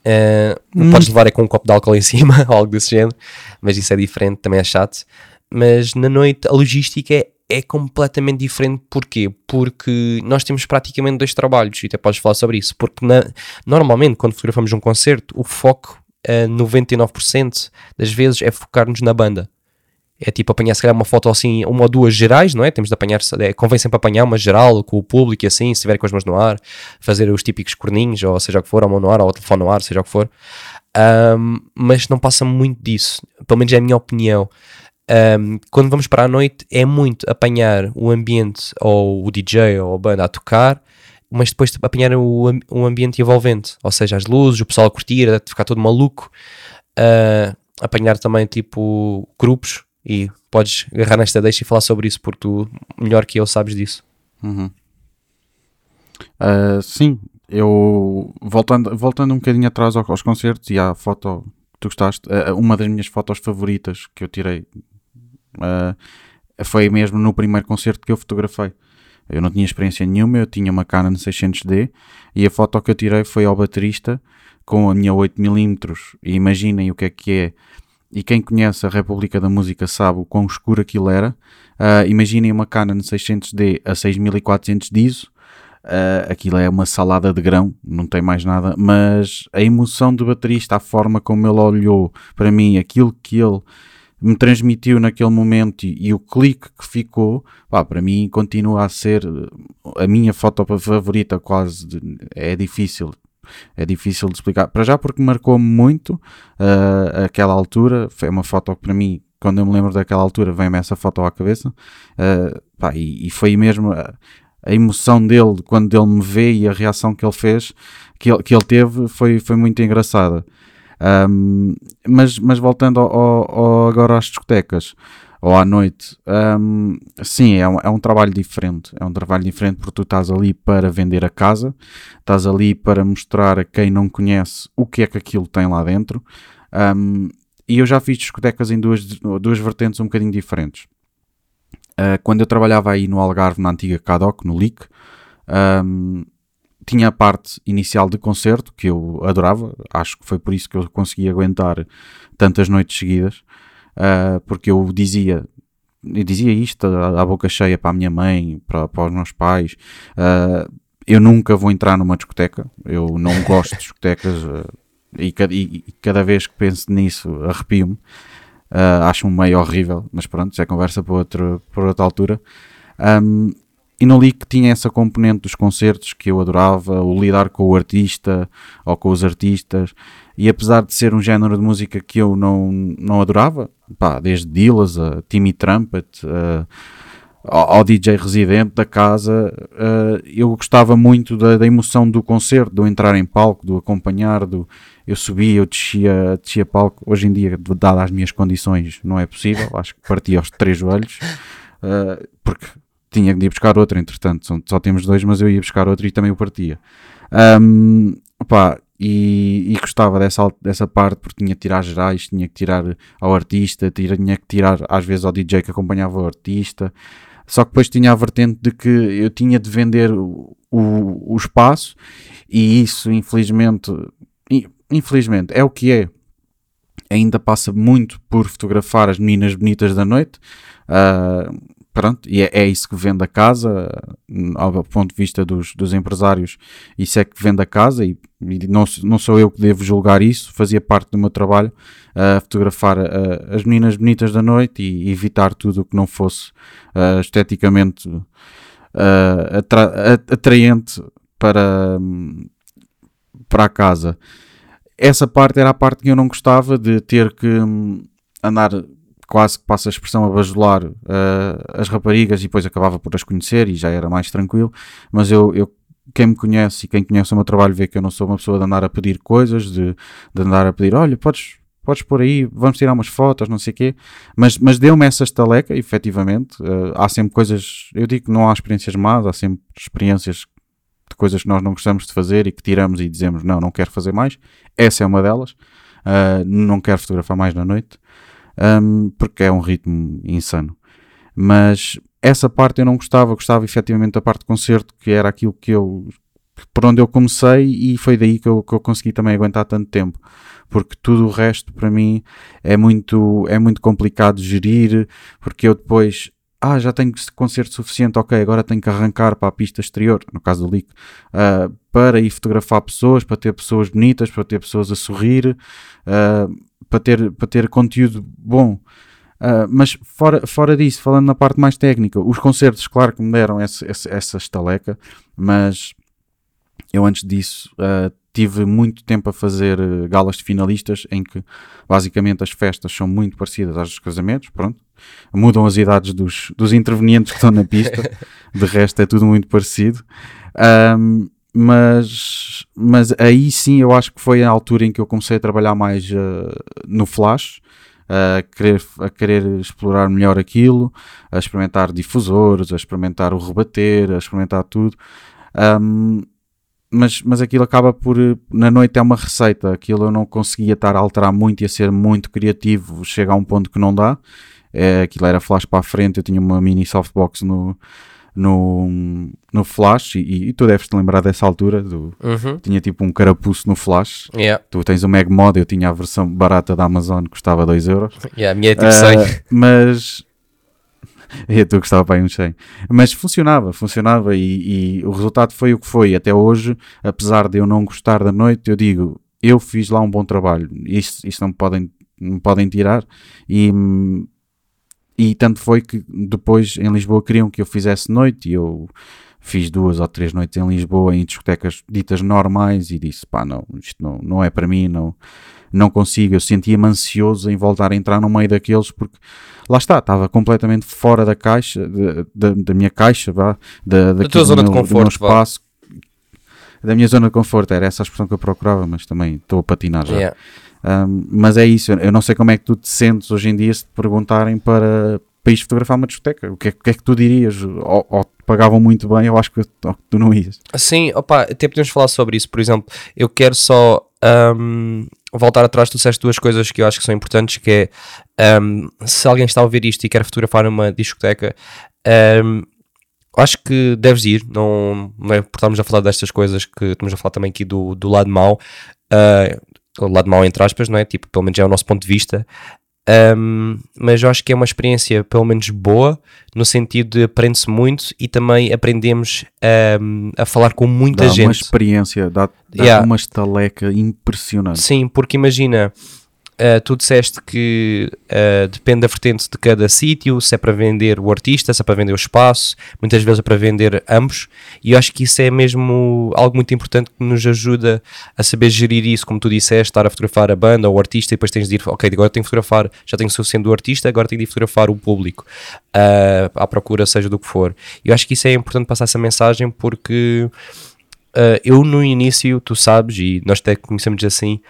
Uh, hum. Podes levar é com um copo de álcool em cima ou algo desse género, mas isso é diferente, também é chato. Mas na noite a logística é, é completamente diferente. Porquê? Porque nós temos praticamente dois trabalhos, e até podes falar sobre isso. Porque na, normalmente, quando fotografamos um concerto, o foco, uh, 99% das vezes, é focar-nos na banda é tipo apanhar se calhar uma foto assim, uma ou duas gerais, não é? Temos de apanhar, é, convém sempre apanhar uma geral com o público e assim, se estiver com as mãos no ar, fazer os típicos corninhos, ou seja o que for, a mão no ar, ou o telefone no ar, seja o que for. Um, mas não passa muito disso, pelo menos é a minha opinião. Um, quando vamos para a noite, é muito apanhar o ambiente, ou o DJ, ou a banda a tocar, mas depois apanhar o, o ambiente envolvente, ou seja, as luzes, o pessoal a curtir, a ficar todo maluco. Uh, apanhar também tipo grupos e podes agarrar nesta deixa e falar sobre isso, porque tu, melhor que eu, sabes disso. Uhum. Uh, sim, eu voltando, voltando um bocadinho atrás aos, aos concertos e à foto que tu gostaste, uh, uma das minhas fotos favoritas que eu tirei uh, foi mesmo no primeiro concerto que eu fotografei. Eu não tinha experiência nenhuma, eu tinha uma Canon 600D e a foto que eu tirei foi ao baterista com a minha 8mm. E imaginem o que é que é e quem conhece a República da Música sabe o quão escuro aquilo era. Uh, imaginem uma Canon 600D a 6400 de ISO. Uh, aquilo é uma salada de grão, não tem mais nada, mas a emoção do baterista, a forma como ele olhou para mim, aquilo que ele me transmitiu naquele momento e, e o clique que ficou, pá, para mim continua a ser a minha foto favorita, quase de, é difícil. É difícil de explicar. Para já porque marcou-me muito uh, aquela altura, foi uma foto que para mim, quando eu me lembro daquela altura, vem-me essa foto à cabeça, uh, pá, e, e, foi mesmo a, a, emoção dele quando ele me vê e a reação que ele fez, que ele, que ele teve, foi, foi muito engraçada. Um, mas, mas voltando ao, ao, agora às discotecas, ou à noite. Um, sim, é um, é um trabalho diferente. É um trabalho diferente porque tu estás ali para vender a casa, estás ali para mostrar a quem não conhece o que é que aquilo tem lá dentro. Um, e eu já fiz discotecas em duas, duas vertentes um bocadinho diferentes. Uh, quando eu trabalhava aí no Algarve, na antiga Cadoc, no LIC, um, tinha a parte inicial de concerto que eu adorava. Acho que foi por isso que eu consegui aguentar tantas noites seguidas uh, porque eu dizia, eu dizia isto à, boca cheia para a minha mãe, para, para os meus pais. Uh, eu nunca vou entrar numa discoteca, eu não gosto de discotecas uh, e, e, e, cada vez que penso nisso arrepio-me. Acho-me meio horrível, mas pronto, já é conversa para, outro, para outra altura. Um, e não li que tinha essa componente dos concertos que eu adorava, o lidar com o artista ou com os artistas, e apesar de ser um género de música que eu não, não adorava, pá, desde Dillas a Timmy Trumpet uh, ao, DJ residente da casa, eu gostava muito da, da, emoção do concerto, do entrar em palco, do acompanhar, do eu subia, eu descia, descia palco. Hoje em dia, dadas as minhas condições, não é possível, acho que partia aos três joelhos, uh, porque tinha de ir buscar outro, entretanto, só, temos dois, mas eu ia buscar outro e também o partia. Um, e, e, gostava dessa, dessa parte porque tinha que tirar gerais, tinha que tirar ao artista, tinha que tirar às vezes ao DJ que acompanhava o artista. Só que depois tinha a vertente de que eu tinha de vender o, o, o espaço e isso, infelizmente, infelizmente, é o que é. Ainda passa muito por fotografar as meninas bonitas da noite. Uh, pronto, e é, é, isso que vende a casa, ao ponto de vista dos, dos empresários, isso é que vende a casa e, e, não, não sou eu que devo julgar isso, fazia parte do meu trabalho uh, fotografar uh, as meninas bonitas da noite e, evitar tudo o que não fosse uh, esteticamente atra atraente para, para a casa. Essa parte era a parte que eu não gostava de ter que um, andar quase que passa a expressão a bajular uh, as raparigas e depois acabava por as conhecer e já era mais tranquilo. Mas eu, eu, quem me conhece e quem conhece o meu trabalho vê que eu não sou uma pessoa de andar a pedir coisas, de, de andar a pedir, olha, podes, podes pôr aí, vamos tirar umas fotos, não sei o quê. Mas, mas deu-me essa estaleca, efetivamente. Uh, há sempre coisas, eu digo que não há experiências más, há sempre experiências de coisas que nós não gostamos de fazer e que tiramos e dizemos, não, não quero fazer mais. Essa é uma delas. Uh, não quero fotografar mais na noite um, porque é um ritmo insano. Mas essa parte eu não gostava, gostava efetivamente da parte de concerto, que era aquilo que eu por onde eu comecei e foi daí que eu, que eu consegui também aguentar tanto tempo porque tudo o resto para mim é muito é muito complicado de gerir porque eu depois ah, já tenho concerto suficiente, ok, agora tenho que arrancar para a pista exterior, no caso do Leak, uh, para ir fotografar pessoas, para ter pessoas bonitas, para ter pessoas a sorrir, uh, para ter, para ter conteúdo bom. Uh, mas fora, fora disso, falando na parte mais técnica, os concertos, claro que me deram essa, essa, essa estaleca, mas eu antes disso tive muito tempo a fazer galas de finalistas em que basicamente as festas são muito parecidas às dos casamentos, pronto. Mudam as idades dos, dos intervenientes que estão na pista, de resto é tudo muito parecido. Um, mas, mas aí sim eu acho que foi a altura em que eu comecei a trabalhar mais uh, no flash, a querer, a querer explorar melhor aquilo, a experimentar difusores, a experimentar o rebater, a experimentar tudo. Um, mas, mas aquilo acaba por. Na noite é uma receita, aquilo eu não conseguia estar a alterar muito e a ser muito criativo, chega a um ponto que não dá. É, aquilo era flash para a frente, eu tinha uma mini softbox no, no, no Flash e, e tu deves te lembrar dessa altura do, uhum. tinha tipo um carapuço no Flash. Yeah. tu tens o Meg Mod, eu tinha a versão barata da Amazon que custava 2 euros. Yeah, a minha é tipo 100 uh, mas e tu gostava para aí um 100 mas funcionava, funcionava e, e, o resultado foi o que foi. Até hoje, apesar de eu não gostar da noite, eu digo eu fiz lá um bom trabalho, isso, isso não podem não podem tirar. E e tanto foi que depois em Lisboa queriam que eu fizesse noite e eu fiz duas ou três noites em Lisboa em discotecas ditas normais e disse, pá, não, isto não, não é para mim, não, não consigo. Eu sentia-me ansioso em voltar a entrar no meio daqueles porque lá está, estava completamente fora da caixa, de- da, da minha caixa, vá, da, daquilo tua zona de meu- meu conforto, vá. espaço. Da minha zona de conforto, era essa a expressão que eu procurava, mas também estou a patinar já. Yeah. Um, mas é isso, eu não sei como é que tu te sentes hoje em dia se te perguntarem para, para ires fotografar uma discoteca. O que é, que, é que tu dirias? Ou, ou te pagavam muito bem, eu acho que, tu não ias. Sim, opa, até podemos falar sobre isso. Por exemplo, eu quero só ahm, voltar atrás. Tu disseste duas coisas que eu acho que são importantes: que é ahm, se alguém está a ouvir isto e quer fotografar numa discoteca, acho que deves ir. Não, não é por estarmos a falar destas coisas que estamos a falar também aqui do, do lado mau. ah, o lado mau, entre aspas, não é? Tipo, pelo menos é o nosso ponto de vista. Um, mas eu acho que é uma experiência pelo menos boa, no sentido de aprende-se muito e também aprendemos um, a falar com muita Dá uma gente. experiência, dá, dá Yeah. uma estaleca impressionante. Sim, porque imagina, uh, tu disseste que uh, depende da vertente de cada sítio, se é para vender o artista, se é para vender o espaço, muitas vezes é para vender ambos, e eu acho que isso é mesmo algo muito importante que nos ajuda a saber gerir isso, como tu disseste, estar a fotografar a banda ou o artista, e depois tens de ir, ok, agora tenho que fotografar, já tenho o suficiente do artista, agora tenho de fotografar o público, uh, à procura, seja do que for. Eu acho que isso é importante passar essa mensagem porque. Uh, eu no início, tu sabes, e nós até conhecemos assim,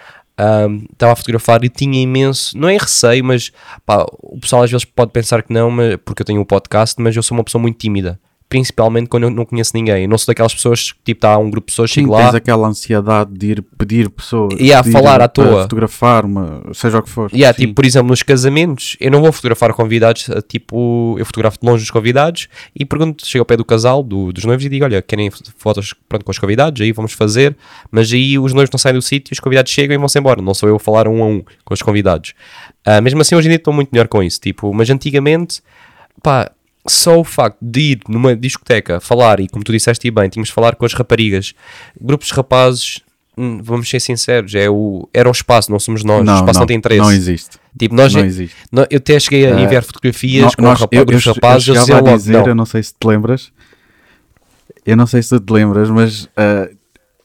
um, estava a fotografar e tinha imenso, não é receio, mas pá, o pessoal às vezes pode pensar que não, mas, porque eu tenho um podcast, mas eu sou uma pessoa muito tímida, principalmente quando eu não conheço ninguém. Eu não sou daquelas pessoas que tipo está um grupo de pessoas, Sim, chego tens lá, aquela ansiedade de ir pedir pessoas, E a falar à toa. fotografar, uma, seja o que for. Yeah, Sim. tipo, por exemplo, nos casamentos, eu não vou fotografar convidados, eh, tipo, eu fotografo de longe os convidados e pergunto, chego ao pé do casal, do- dos noivos e digo, olha, querem fotos pronto, com os convidados? Aí vamos fazer, mas aí os noivos não saem do sítio, os convidados chegam e vão-se embora, não sou eu a falar um a um com os convidados. Ah, mesmo assim, hoje em dia estou muito melhor com isso, tipo, mas antigamente, pá, só o facto de ir numa discoteca falar, e como tu disseste e bem, tínhamos de falar com as raparigas, grupos de rapazes, hum, vamos ser sinceros, é o, era o espaço, não somos nós, o espaço não, tem interesse. Não existe. Tipo, nós, não existe. nó- eu até cheguei a Eh, enviar fotografias Nó- com nós- eu, eu, grupos de eu rapazes, chegava diziam a logo, dizer, não. eu não sei se te lembras, eu não sei se tu te lembras, mas ah,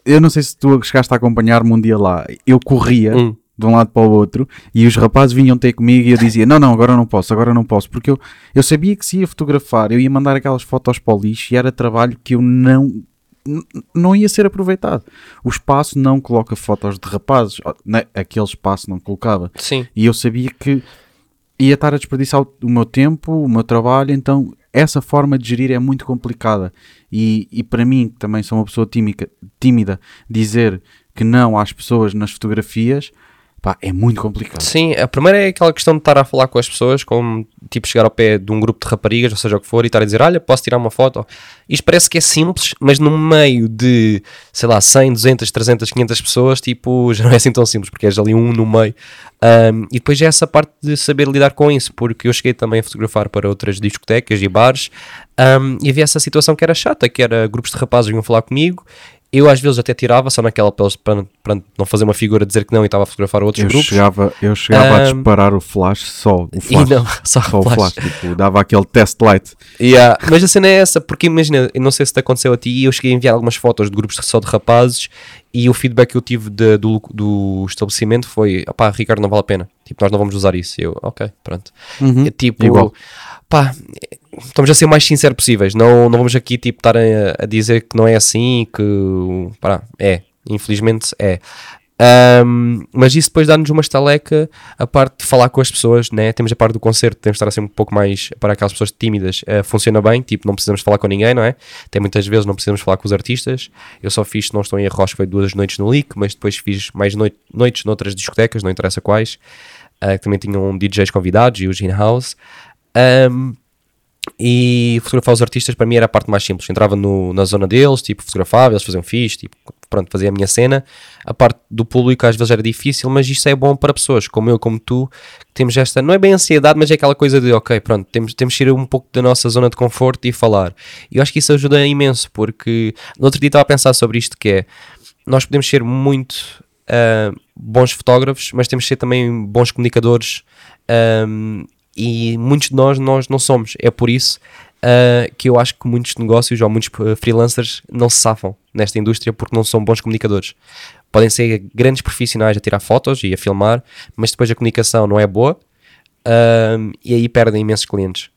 eu não sei se tu chegaste a acompanhar-me um dia lá. Eu corria Hum. De um lado para o outro e os rapazes vinham ter comigo e eu dizia: Não, não, agora não posso, agora não posso, porque eu, eu sabia que se ia fotografar, eu ia mandar aquelas fotos para o lixo e era trabalho que eu não. Não ia ser aproveitado. O espaço não coloca fotos de rapazes, né, aquele espaço não colocava. Sim, E eu sabia que ia estar a desperdiçar o, o meu tempo, o meu trabalho, então essa forma de gerir é muito complicada. E, e para mim, que também sou uma pessoa tímica, tímida, dizer que não às pessoas nas fotografias, pá, é muito complicado. sim, a primeira é aquela questão de estar a falar com as pessoas, como tipo chegar ao pé de um grupo de raparigas, ou seja o que for, e estar a dizer: Olha, posso tirar uma foto? Isto parece que é simples, mas no meio de sei lá, 100, 200, 300, 500 pessoas, tipo, já não é assim tão simples, porque és ali um no meio. Um, e depois é essa parte de saber lidar com isso, porque eu cheguei também a fotografar para outras discotecas e bares um, e havia essa situação que era chata, que era grupos de rapazes vinham falar comigo. Eu às vezes até tirava, só naquela para, para, não fazer uma figura, dizer que não e estava a fotografar outros Eu grupos. chegava, eu chegava a Ahm, disparar o flash só, o E flash. não, só, Só o flash. flash, tipo, dava aquele test light. Yeah, Mas a cena é essa, porque imagina, não sei se te aconteceu a ti, eu cheguei a enviar algumas fotos de grupos só de rapazes e o feedback que eu tive de- do, do estabelecimento foi: opá, Ricardo, não vale a pena. Tipo, nós não vamos usar isso. E eu, ok, pronto. É tipo, Uhum. Igual. pá, estamos a ser mais sinceros possíveis. Não, não vamos aqui tipo estar a, a dizer que não é assim, que pá, é, infelizmente é. Ahm, mas isso depois dá-nos uma estaleca a parte de falar com as pessoas, né? Temos a parte do concerto, temos de estar ser um pouco mais para aquelas pessoas tímidas, eh, funciona bem, tipo, não precisamos falar com ninguém, não é? Tem muitas vezes não precisamos falar com os artistas. Eu só fiz, não estou em erro, acho que foi duas noites no Leak, mas depois fiz mais noi noites noutras discotecas, não interessa quais, eh, que também tinham DJs convidados e os in-house. Ahm, e fotografar os artistas para mim era a parte mais simples. Entrava no- na zona deles, tipo, fotografava, eles faziam fixe, tipo, pronto, fazia a minha cena. A parte do público às vezes era difícil, mas isto é bom para pessoas como eu, como tu, que temos esta, não é bem ansiedade, mas é aquela coisa de, ok, pronto, temos, temos que ir um pouco da nossa zona de conforto e falar. E eu acho que isso ajuda imenso, porque no outro dia estava a pensar sobre isto, que é, nós podemos ser muito ah, bons fotógrafos, mas temos que ser também bons comunicadores ahm, e muitos de nós, nós não somos. É por isso uh, que eu acho que muitos negócios ou muitos uh, freelancers não se safam nesta indústria porque não são bons comunicadores. Podem ser grandes profissionais a tirar fotos e a filmar, mas depois a comunicação não é boa uh, e aí perdem imensos clientes.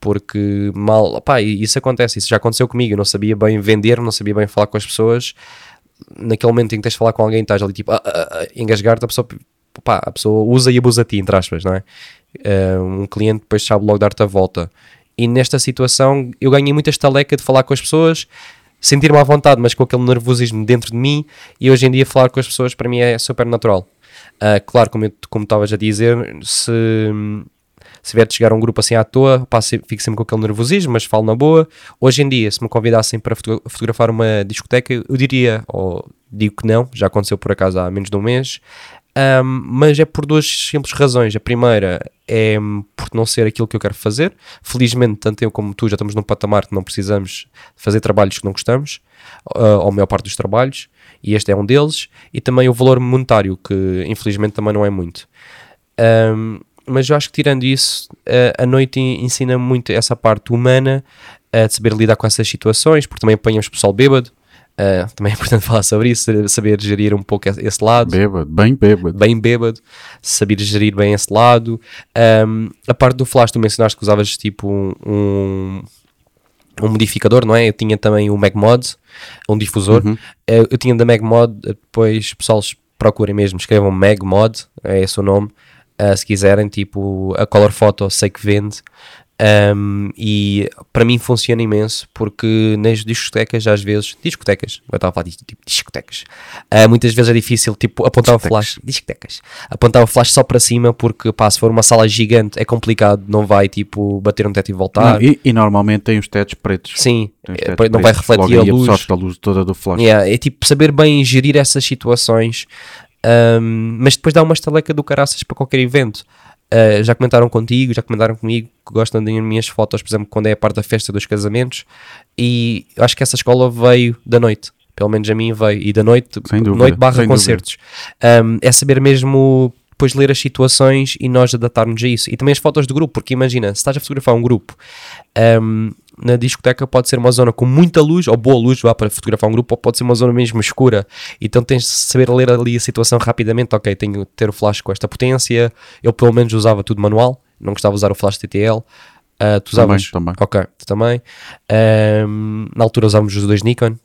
Porque mal, pá, isso acontece, isso já aconteceu comigo. Eu não sabia bem vender, não sabia bem falar com as pessoas. Naquele momento em que tens de falar com alguém, estás ali tipo, engasgar-te, a pessoa, pá, a pessoa usa e abusa a ti, entre aspas, não é? Um cliente depois sabe logo dar-te a volta. E nesta situação eu ganhei muita estaleca de falar com as pessoas, sentir-me à vontade, mas com aquele nervosismo dentro de mim. E hoje em dia falar com as pessoas para mim é super natural. Uh, claro, como, como estavas a dizer, se, se vier de chegar um grupo assim à toa, pá, fico sempre com aquele nervosismo, mas falo na boa. Hoje em dia, se me convidassem para fotografar uma discoteca, eu diria, ou digo que não, já aconteceu por acaso há menos de um mês, um, mas é por duas simples razões. A primeira é por não ser aquilo que eu quero fazer. Felizmente, tanto eu como tu já estamos num patamar que não precisamos fazer trabalhos que não gostamos, uh, ou a maior parte dos trabalhos, e este é um deles. E também o valor monetário, que infelizmente também não é muito. Um, mas eu acho que tirando isso, a noite ensina muito essa parte humana de saber lidar com essas situações, porque também apanhamos pessoal bêbado Uh, também é importante falar sobre isso, saber gerir um pouco esse lado. Bêbado, bem bêbado. Bem bêbado, saber gerir bem esse lado. Um, a parte do flash, tu mencionaste que usavas tipo um, um modificador, não é? Eu tinha também o MagMod, um difusor. Uhum. Eu, eu tinha da MagMod, depois pessoal procurem mesmo, escrevam MagMod, é esse o nome. Uh, se quiserem, tipo a Color Photo, sei que vende. Um, e para mim funciona imenso porque nas discotecas, às vezes, discotecas, eu estava a falar de tipo discotecas, uh, muitas vezes é difícil tipo, apontar o flash, discotecas, apontar o flash só para cima porque pá, se for uma sala gigante é complicado, não vai tipo bater um teto e voltar. Não, e, e, normalmente tem os tetos pretos. Sim, tetos é, não vai refletir a luz. a luz toda do flash. Yeah, é tipo saber bem gerir essas situações, um, mas depois dá uma estaleca do caraças para qualquer evento. Uh, já comentaram contigo, já comentaram comigo que gostam das minhas fotos, por exemplo, quando é a parte da festa dos casamentos. E acho que essa escola veio da noite. Pelo menos a mim veio. E da noite, dúvida, noite barra concertos. Um, é saber mesmo depois ler as situações e nós adaptarmos a isso. E também as fotos do grupo, porque imagina, se estás a fotografar um grupo, um, na discoteca pode ser uma zona com muita luz, ou boa luz, vá para fotografar um grupo, ou pode ser uma zona mesmo escura. Então tens de saber ler ali a situação rapidamente. Ok, tenho que ter o flash com esta potência. Eu pelo menos usava tudo manual, não gostava de usar o flash TTL. Uh, tu usavas? Também, também. Ok, tu também. Um, na altura usávamos os dois Nikon.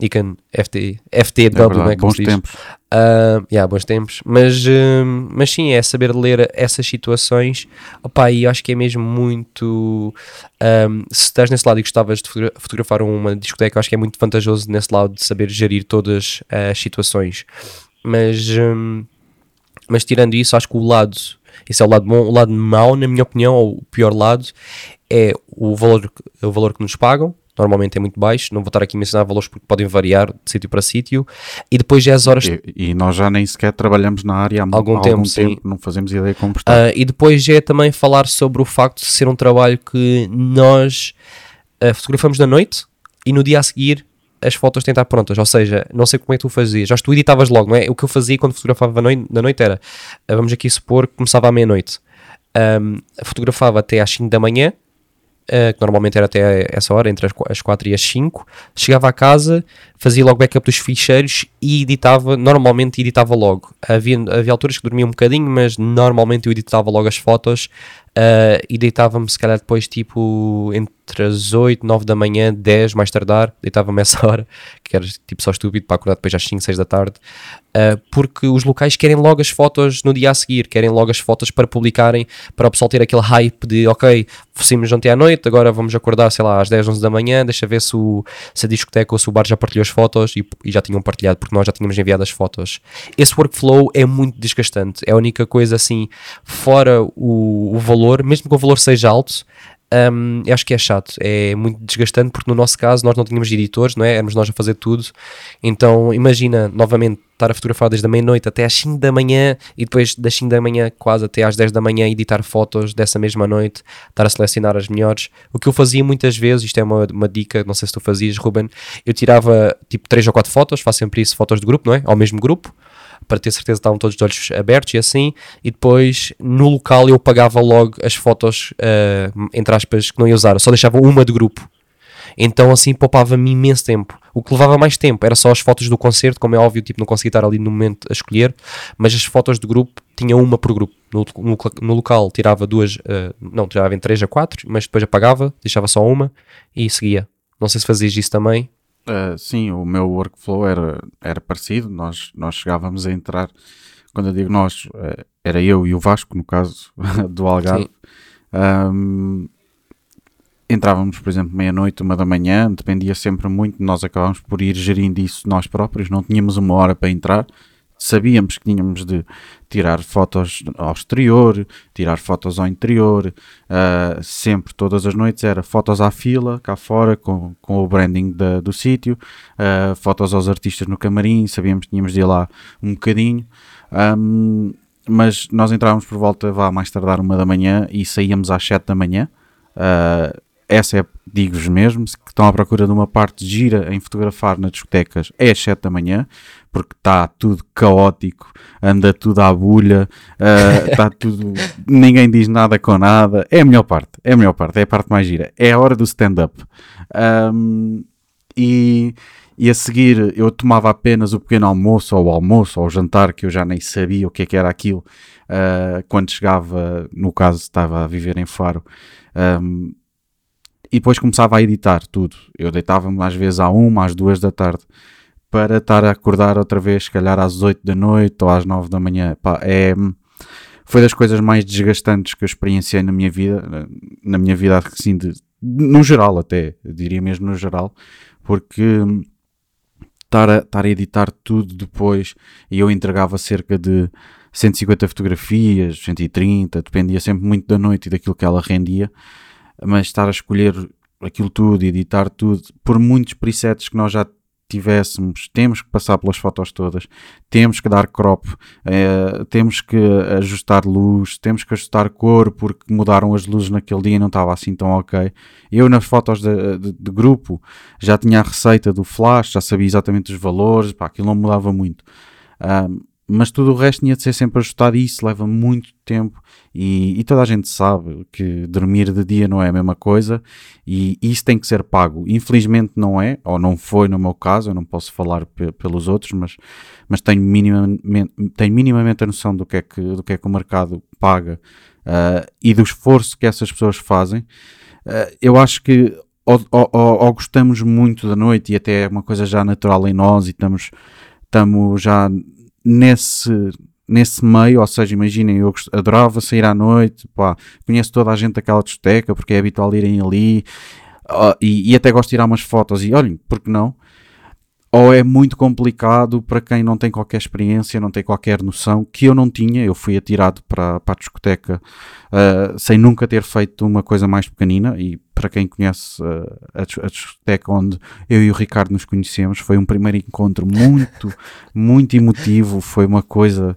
Nikon FT, FTW, é verdade, né, bons tempos. Uh, yeah, bons tempos. Mas, uh, mas sim, é saber ler essas situações. Opa, e acho que é mesmo muito. Um, se estás nesse lado e gostavas de fotografar uma discoteca, acho que é muito vantajoso nesse lado de saber gerir todas as situações. Mas, um, mas tirando isso, acho que o lado. Esse é o lado bom. O lado mau, na minha opinião, ou o pior lado, é o valor, o valor que nos pagam normalmente é muito baixo, não vou estar aqui a mencionar valores porque podem variar de sítio para sítio, e depois já é as horas... E, e, nós já nem sequer trabalhamos na área há algum, tempo, algum tempo não fazemos ideia como está. Uh, e depois é também falar sobre o facto de ser um trabalho que nós uh, fotografamos na noite e no dia a seguir as fotos têm de estar prontas, ou seja, não sei como é que tu fazias, já tu editavas logo, não é? O que eu fazia quando fotografava na noite, era, uh, vamos aqui supor que começava à meia-noite, um, fotografava até às 5 da manhã, uh, que normalmente era até essa hora, entre as 4 e as 5. Chegava a casa, fazia logo backup dos ficheiros e editava, normalmente editava logo. Havia, havia alturas que dormia um bocadinho, mas normalmente eu editava logo as fotos uh, e deitava-me se calhar depois tipo entre as 8, 9 da manhã, 10 mais tardar, deitava-me essa hora, que era tipo só estúpido para acordar depois às 5, 6 da tarde, uh, porque os locais querem logo as fotos no dia a seguir, querem logo as fotos para publicarem, para o pessoal ter aquele hype de ok, saímos ontem à noite, agora vamos acordar, sei lá, às 10, 11 da manhã, deixa ver se, o, se a discoteca ou se o bar já partilhou as fotos e, e já tinham partilhado, porque nós já tínhamos enviado as fotos. Esse workflow é muito desgastante, é a única coisa assim, fora o, o valor, mesmo que o valor seja alto, um, acho que é chato, é muito desgastante porque no nosso caso nós não tínhamos editores, não é? Éramos nós a fazer tudo. Então imagina novamente estar a fotografar desde a meia-noite até às 5 da manhã e depois das 5 da manhã quase até às 10 da manhã editar fotos dessa mesma noite, estar a selecionar as melhores. O que eu fazia muitas vezes, isto é uma, uma dica, não sei se tu fazias, Ruben, eu tirava tipo 3 ou 4 fotos, faço sempre isso, fotos de grupo, não é? Ao mesmo grupo. Para ter certeza que estavam todos de olhos abertos e assim, e depois no local eu pagava logo as fotos, uh, entre aspas, que não ia usar, eu só deixava uma de grupo. Então assim poupava-me imenso tempo. O que levava mais tempo era só as fotos do concerto, como é óbvio, tipo, não conseguia estar ali no momento a escolher, mas as fotos de grupo tinha uma por grupo. No, no, no local tirava duas, uh, não, tirava em três a quatro, mas depois apagava, deixava só uma e seguia. Não sei se fazias isso também. Uh, sim, o meu workflow era, era parecido. Nós, nós chegávamos a entrar, quando eu digo nós, uh, era eu e o Vasco, no caso do Algarve. Um, entrávamos, por exemplo, meia-noite, uma da manhã, dependia sempre muito, nós acabávamos por ir gerindo isso nós próprios, não tínhamos uma hora para entrar, sabíamos que tínhamos de tirar fotos ao exterior, tirar fotos ao interior, uh, sempre, todas as noites, era fotos à fila, cá fora, com, com o branding da, do sítio, uh, fotos aos artistas no camarim, sabíamos que tínhamos de ir lá um bocadinho, um, mas nós entrávamos por volta, vá mais tardar uma da manhã e saíamos às sete da manhã, uh, essa é, digo-vos mesmo, se estão à procura de uma parte gira em fotografar nas discotecas, é às 7 da manhã, porque está tudo caótico, anda tudo à bulha, está uh, tudo. ninguém diz nada com nada. É a melhor parte, é a melhor parte, é a parte mais gira. É a hora do stand-up. Um, e, e a seguir eu tomava apenas o pequeno almoço, ou o almoço, ou o jantar, que eu já nem sabia o que é que era aquilo, uh, quando chegava, no caso estava a viver em Faro. Um, e depois começava a editar tudo. Eu deitava-me às vezes à uma, às duas da tarde, para estar a acordar outra vez, se calhar às oito da noite ou às nove da manhã. Pá, é, foi das coisas mais desgastantes que eu experienciei na minha vida, na minha vida assim, de, no geral até, diria mesmo no geral, porque estar a, estar a editar tudo depois e eu entregava cerca de 150 fotografias, 130, dependia sempre muito da noite e daquilo que ela rendia mas estar a escolher aquilo tudo, editar tudo, por muitos presets que nós já tivéssemos, temos que passar pelas fotos todas, temos que dar crop, é, temos que ajustar luz, temos que ajustar cor porque mudaram as luzes naquele dia e não estava assim tão ok. Eu nas fotos de, de, de, grupo já tinha a receita do flash, já sabia exatamente os valores, pá, aquilo não mudava muito. Um, mas tudo o resto tinha de ser sempre ajustado e isso leva muito tempo e, e, toda a gente sabe que dormir de dia não é a mesma coisa e isso tem que ser pago. Infelizmente não é, ou não foi no meu caso, eu não posso falar pelos outros, mas, mas tenho, minimamente, tenho minimamente a noção do que é que, do que, é que o mercado paga uh, e do esforço que essas pessoas fazem. Uh, eu acho que ou, ou, ou, gostamos muito da noite e até é uma coisa já natural em nós e estamos, estamos já nesse, nesse meio, ou seja, imaginem, eu adorava sair à noite, pá, conheço toda a gente daquela discoteca porque é habitual irem ali uh, e, e, até gosto de tirar umas fotos e olhem, porque não? Ou é muito complicado para quem não tem qualquer experiência, não tem qualquer noção, que eu não tinha, eu fui atirado para, para a discoteca uh, sem nunca ter feito uma coisa mais pequenina e para quem conhece uh, a, discoteca onde eu e o Ricardo nos conhecemos, foi um primeiro encontro muito, muito emotivo. Foi uma coisa.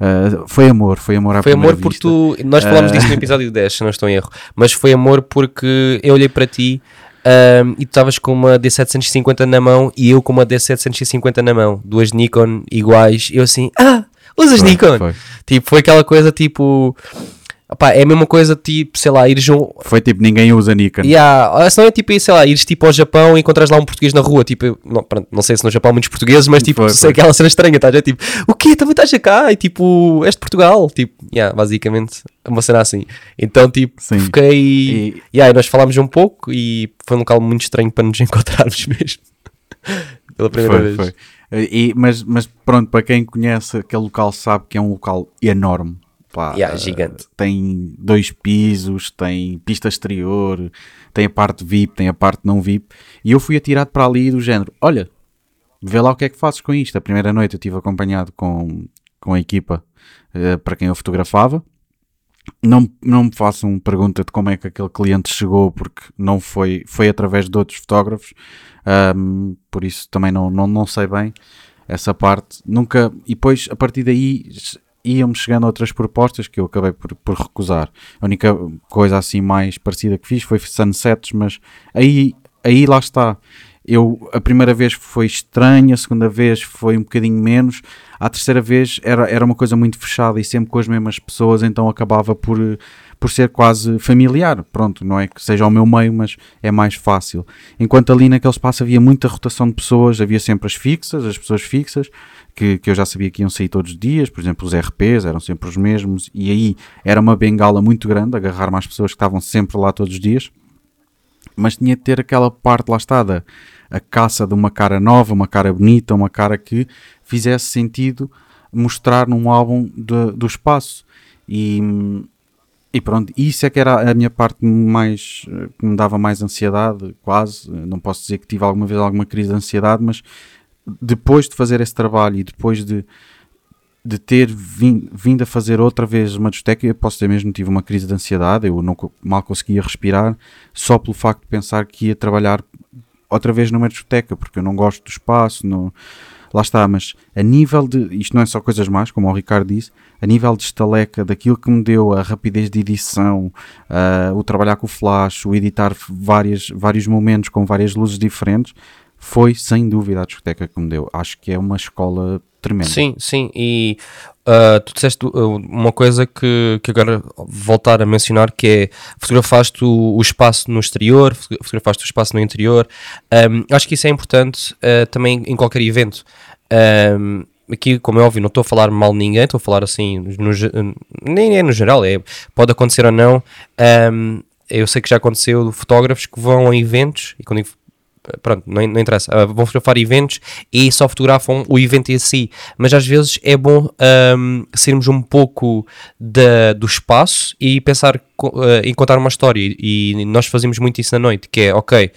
Uh, foi amor, foi amor à Foi amor porque tu. Nós falámos disso no episódio 10, se não estou em erro. Mas foi amor porque eu olhei para ti. Um, e tu estavas com uma D750 na mão e eu com uma D750 na mão, duas Nikon iguais. Eu assim, ah, usas foi, Nikon? Foi. Tipo, foi aquela coisa tipo Opá, é a mesma coisa, tipo, sei lá, ires um... Foi tipo, ninguém usa Nikon. Yeah, se não é tipo, sei lá, ires tipo ao Japão e encontras lá um português na rua, tipo, não, pronto, não sei se no Japão há muitos portugueses, mas tipo, foi, foi. aquela cena estranha, estás? É tipo, o quê? Também estás cá? E tipo, és de Portugal? Tipo, yeah, basicamente, é uma cena assim. Então, tipo, Sim. fiquei... E... Yeah, e nós falámos um pouco e foi um local muito estranho para nos encontrarmos mesmo. Pela primeira foi, vez. Foi. E, mas, mas pronto, para quem conhece aquele local sabe que é um local enorme Pá, yeah, gigante. Tem dois pisos, tem pista exterior, tem a parte VIP, tem a parte não VIP. E eu fui atirado para ali do género: olha, vê lá o que é que fazes com isto. A primeira noite eu estive acompanhado com, com a equipa uh, para quem eu fotografava. Não, não me façam pergunta de como é que aquele cliente chegou, porque não foi, foi através de outros fotógrafos, um, por isso também não, não, não sei bem essa parte. Nunca, e depois a partir daí iam-me chegando outras propostas que eu acabei por, por, recusar. A única coisa assim mais parecida que fiz foi Sunsets, mas aí, aí lá está. eu a primeira vez foi estranha, a segunda vez foi um bocadinho menos, a terceira vez era, era uma coisa muito fechada e sempre com as mesmas pessoas, então acabava por, por ser quase familiar. Pronto, não é que seja ao meu meio, mas é mais fácil. Enquanto ali naquele espaço havia muita rotação de pessoas, havia sempre as fixas, as pessoas fixas, que, que eu já sabia que iam sair todos os dias, por exemplo, os RPs eram sempre os mesmos, e aí era uma bengala muito grande, agarrar mais pessoas que estavam sempre lá todos os dias mas tinha de ter aquela parte lá está da a caça de uma cara nova, uma cara bonita, uma cara que fizesse sentido mostrar num álbum de, do espaço. E, e pronto, isso é que era a minha parte mais que me dava mais ansiedade, quase. Não posso dizer que tive alguma vez alguma crise de ansiedade, mas depois de fazer esse trabalho e depois de de ter vindo, vindo a fazer outra vez uma discoteca, eu posso dizer mesmo tive uma crise de ansiedade, eu não, mal conseguia respirar, só pelo facto de pensar que ia trabalhar outra vez numa discoteca, porque eu não gosto do espaço, não, lá está, mas a nível de, isto não é só coisas más, como o Ricardo disse, a nível de estaleca, daquilo que me deu a rapidez de edição, uh, o trabalhar com o flash, o editar várias, vários momentos com várias luzes diferentes, foi sem dúvida a discoteca que me deu. Acho que é uma escola tremenda. Sim, sim, e uh, tu disseste uma coisa que, que agora voltar a mencionar que é fotografaste o, o espaço no exterior, fotografaste o espaço no interior. Um, acho que isso é importante uh, também em qualquer evento. Um, aqui, como é óbvio, não estou a falar mal de ninguém, estou a falar assim, no, nem é no geral, é, pode acontecer ou não. Um, eu sei que já aconteceu fotógrafos que vão a eventos, e quando digo pronto, não, não interessa, uh, vão fotografar eventos e só fotografam o evento em si, mas às vezes é bom um, sairmos um pouco da, do espaço e pensar uh, em contar uma história. E nós fazemos muito isso na noite, que é, ok,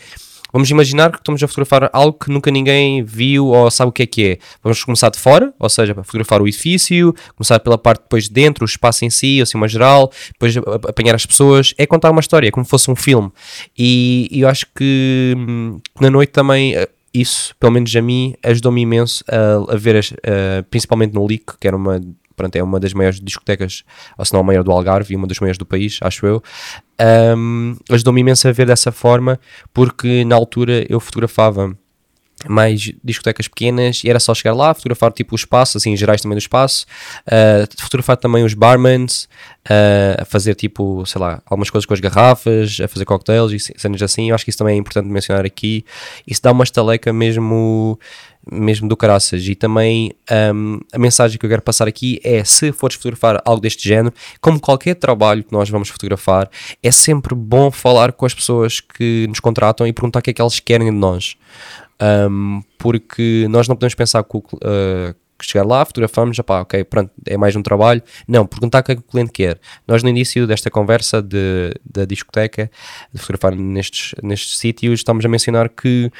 Vamos imaginar que estamos a fotografar algo que nunca ninguém viu ou sabe o que é que é. Vamos começar de fora, ou seja, fotografar o edifício, começar pela parte depois de dentro, o espaço em si, assim uma geral, depois apanhar as pessoas. É contar uma história, é como se fosse um filme. E, e eu acho que na noite também eh, isso, pelo menos a mim, ajudou-me imenso a, a ver, as, uh, principalmente no Leak, que era uma pronto, é uma das maiores discotecas, ou se não a maior do Algarve e uma das maiores do país, acho eu. Um, Ajudou-me imenso a ver dessa forma, porque na altura eu fotografava mais discotecas pequenas e era só chegar lá, fotografar tipo o espaço, assim, gerais também do espaço, uh, fotografar também os barmans, uh, a fazer tipo, sei lá, algumas coisas com as garrafas, a fazer cocktails e cenas assim, eu acho que isso também é importante mencionar aqui, isso dá uma estaleca mesmo mesmo do caraças. E também um, a mensagem que eu quero passar aqui é: se fores fotografar algo deste género, como qualquer trabalho que nós vamos fotografar, é sempre bom falar com as pessoas que nos contratam e perguntar o que é que elas querem de nós. Um, porque nós não podemos pensar que, uh, chegar lá, fotografamos, já pá, ok, pronto, é mais um trabalho. Não, perguntar o que é que o cliente quer. Nós no início desta conversa de, da discoteca, de fotografar nestes, nestes sítios, estamos a mencionar que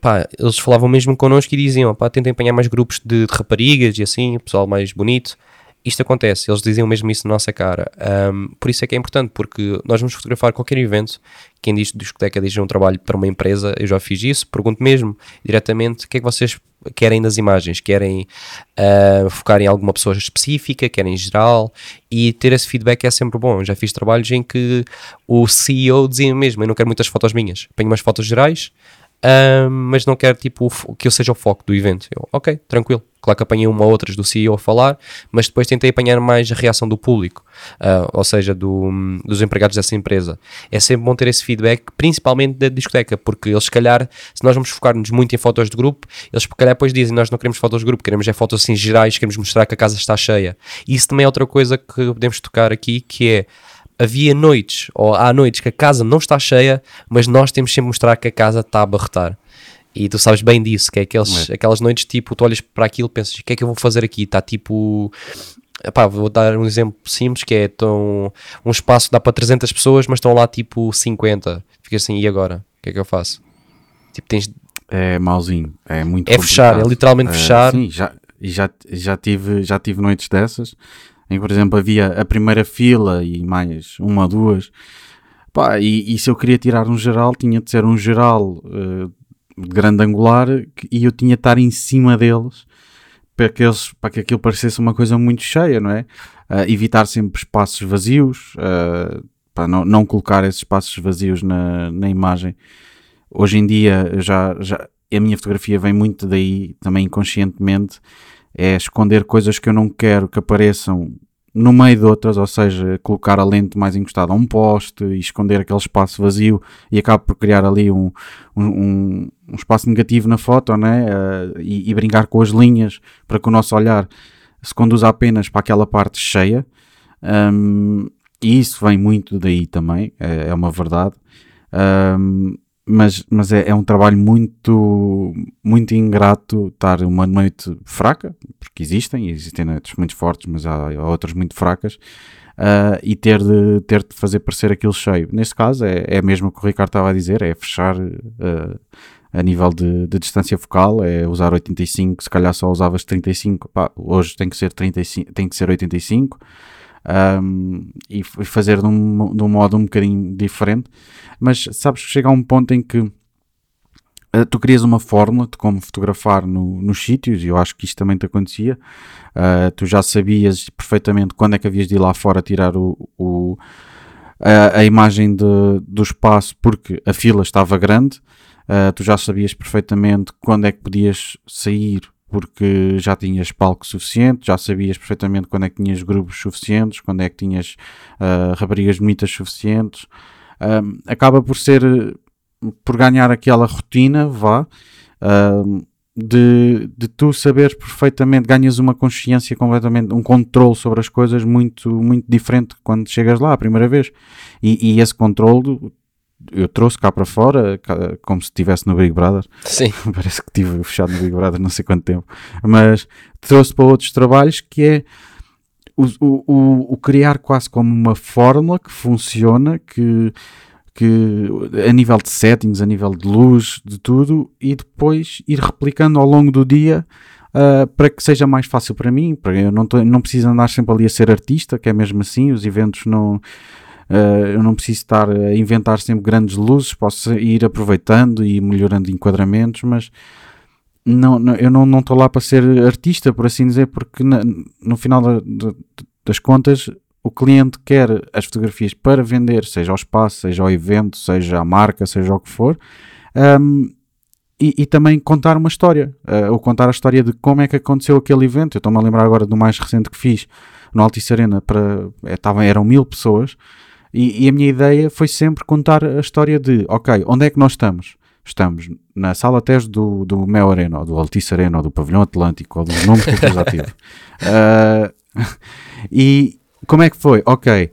Pá, eles falavam mesmo connosco e diziam: pá, tentem apanhar mais grupos de, de, raparigas e assim, pessoal mais bonito. Isto acontece, eles diziam mesmo isso na nossa cara. Um, por isso é que é importante, porque nós vamos fotografar qualquer evento. Quem diz discoteca diz um trabalho para uma empresa, eu já fiz isso. Pergunto mesmo diretamente o que é que vocês querem das imagens, querem uh, focar em alguma pessoa específica, querem em geral, e ter esse feedback é sempre bom. Eu já fiz trabalhos em que o CEO dizia mesmo: Eu não quero muitas fotos minhas, tenho umas fotos gerais, mas não quero tipo, que eu seja o foco do evento. Eu, ok, tranquilo. Claro que apanhei uma ou outras do CEO a falar, mas depois tentei apanhar mais a reação do público, uh, ou seja, do, dos empregados dessa empresa. É sempre bom ter esse feedback, principalmente da discoteca, porque eles, se calhar, se nós vamos focar-nos muito em fotos de grupo, eles, se calhar, depois dizem: Nós não queremos fotos de grupo, queremos é fotos assim gerais, queremos mostrar que a casa está cheia. Isso também é outra coisa que podemos tocar aqui, que é havia noites, ou há noites que a casa não está cheia, mas nós temos sempre mostrar que a casa está a abarrotar. E tu sabes bem disso, que é aqueles, é. aquelas noites tipo, tu olhas para aquilo e pensas, o que é que eu vou fazer aqui? Está tipo. Epá, vou dar um exemplo simples que é tão, um espaço dá para 300 pessoas, mas estão lá tipo 50. Fica assim, e agora? O que é que eu faço? Tipo, tens. É mauzinho, é muito É fechar, é literalmente é, fechar. Sim, já, já, já, tive, já tive noites dessas em que, por exemplo, havia a primeira fila e mais uma ou duas. Pá, e, e, se eu queria tirar um geral, tinha de ser um geral uh, grande angular e eu tinha de estar em cima deles para que, eles, para que aquilo parecesse uma coisa muito cheia, não é? Uh, evitar sempre espaços vazios, uh, não, não colocar esses espaços vazios na, na imagem hoje em dia já, já a minha fotografia vem muito daí, também inconscientemente, é esconder coisas que eu não quero que apareçam no meio de outras, ou seja, colocar a lente mais encostada a um poste e esconder aquele espaço vazio e acaba por criar ali um, um, um espaço negativo na foto né? Uh, e, e, brincar com as linhas para que o nosso olhar se conduza apenas para aquela parte cheia. Um, e isso vem muito daí também, é, é uma verdade. Um, mas, mas é, é, um trabalho muito, muito ingrato estar uma noite fraca, porque existem, existem noites muito fortes, mas há, há outras muito fracas, uh, e ter de, ter de fazer parecer aquilo cheio. Neste caso é, é mesmo o que o Ricardo estava a dizer, é fechar uh, a nível de, de, distância focal, é usar 85, se calhar só usavas 35, pá, hoje tem que ser 35, tem que ser 85, um, e fazer de um, de um modo um bocadinho diferente. Mas sabes que chega a um ponto em que uh, tu crias uma fórmula de como fotografar no, nos sítios, e eu acho que isto também te acontecia. Uh, tu já sabias perfeitamente quando é que havias de ir lá fora tirar o, o a, a, imagem de, do espaço porque a fila estava grande. Uh, tu já sabias perfeitamente quando é que podias sair porque já tinhas palco suficiente, já sabias perfeitamente quando é que tinhas grupos suficientes, quando é que tinhas uh, raparigas bonitas suficientes. Um, acaba por ser, por ganhar aquela rotina, vá, um, de, de tu saberes perfeitamente, ganhas uma consciência completamente, um controle sobre as coisas muito, muito diferente quando chegas lá a primeira vez. E, e esse controle eu trouxe cá para fora, como se estivesse no Big Brother. Sim. Parece que estive fechado no Big Brother não sei quanto tempo. Mas trouxe para outros trabalhos que é o, o, o criar quase como uma fórmula que funciona, que, que a nível de settings, a nível de luz, de tudo, e depois ir replicando ao longo do dia uh, para que seja mais fácil para mim, para eu não, tô, não preciso andar sempre ali a ser artista, que é mesmo assim, os eventos não Uh, eu não preciso estar a inventar sempre grandes luzes, posso ir aproveitando e melhorando enquadramentos, mas não, não eu não estou lá para ser artista, por assim dizer, porque na, no final da, das contas o cliente quer as fotografias para vender, seja ao espaço, seja ao evento, seja à marca, seja o que for, um, e, e, também contar uma história, uh, ou contar a história de como é que aconteceu aquele evento. Eu estou-me a lembrar agora do mais recente que fiz no Altice Arena, para, é, eram mil pessoas, e, e, a minha ideia foi sempre contar a história de, ok, onde é que nós estamos? Estamos na sala teste do, do Mel Arena, ou do Altice Arena, ou do Pavilhão Atlântico, ou dos nomes que eu já tive. Uh, e como é que foi? Ok,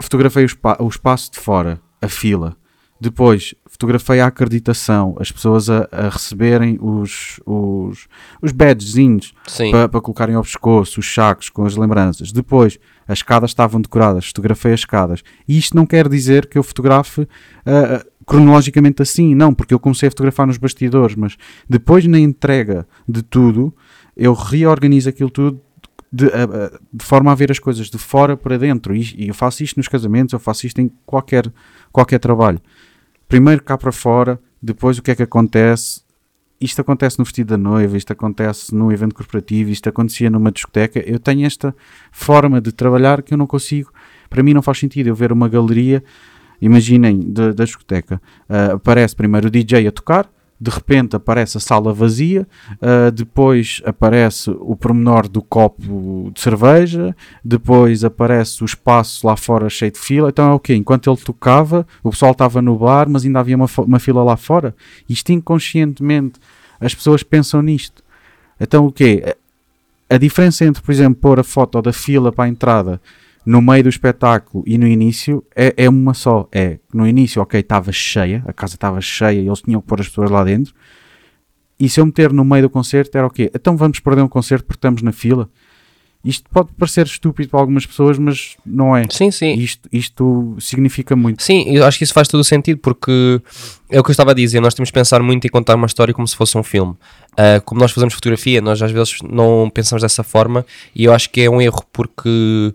fotografei o, o espaço de fora, a fila. Depois fotografei a acreditação, as pessoas a, a receberem os, os, os badgezinhos para pa colocarem ao pescoço, os sacos com as lembranças. Depois as escadas estavam decoradas, fotografei as escadas. E isto não quer dizer que eu fotografe uh, cronologicamente assim, não, porque eu comecei a fotografar nos bastidores, mas depois na entrega de tudo, eu reorganizo aquilo tudo de, uh, de, forma a ver as coisas de fora para dentro. E, e, eu faço isto nos casamentos, eu faço isto em qualquer, qualquer trabalho. Primeiro cá para fora, depois o que é que acontece, isto acontece no vestido da noiva, isto acontece num evento corporativo, isto acontecia numa discoteca. Eu tenho esta forma de trabalhar que eu não consigo. Para mim não faz sentido eu ver uma galeria, imaginem, da, discoteca. Uh, aparece primeiro o DJ a tocar, de repente aparece a sala vazia, uh, depois aparece o pormenor do copo de cerveja, depois aparece o espaço lá fora cheio de fila. Então é o quê? Enquanto ele tocava, o pessoal estava no bar, mas ainda havia uma, uma fila lá fora. Isto inconscientemente, as pessoas pensam nisto. Então o quê? A diferença entre, por exemplo, pôr a foto da fila para a entrada no meio do espetáculo e no início é, é uma só. É no início, ok, estava cheia, a casa estava cheia e eles tinham que pôr as pessoas lá dentro. E se eu meter no meio do concerto era o quê? Então vamos perder um concerto porque estamos na fila. Isto pode parecer estúpido para algumas pessoas, mas não é. Sim, sim. Isto, isto significa muito. Sim, eu acho que isso faz todo o sentido, porque é o que eu estava a dizer, nós temos que pensar muito e contar uma história como se fosse um filme. Uh, como nós fazemos fotografia, nós às vezes não pensamos dessa forma e eu acho que é um erro, porque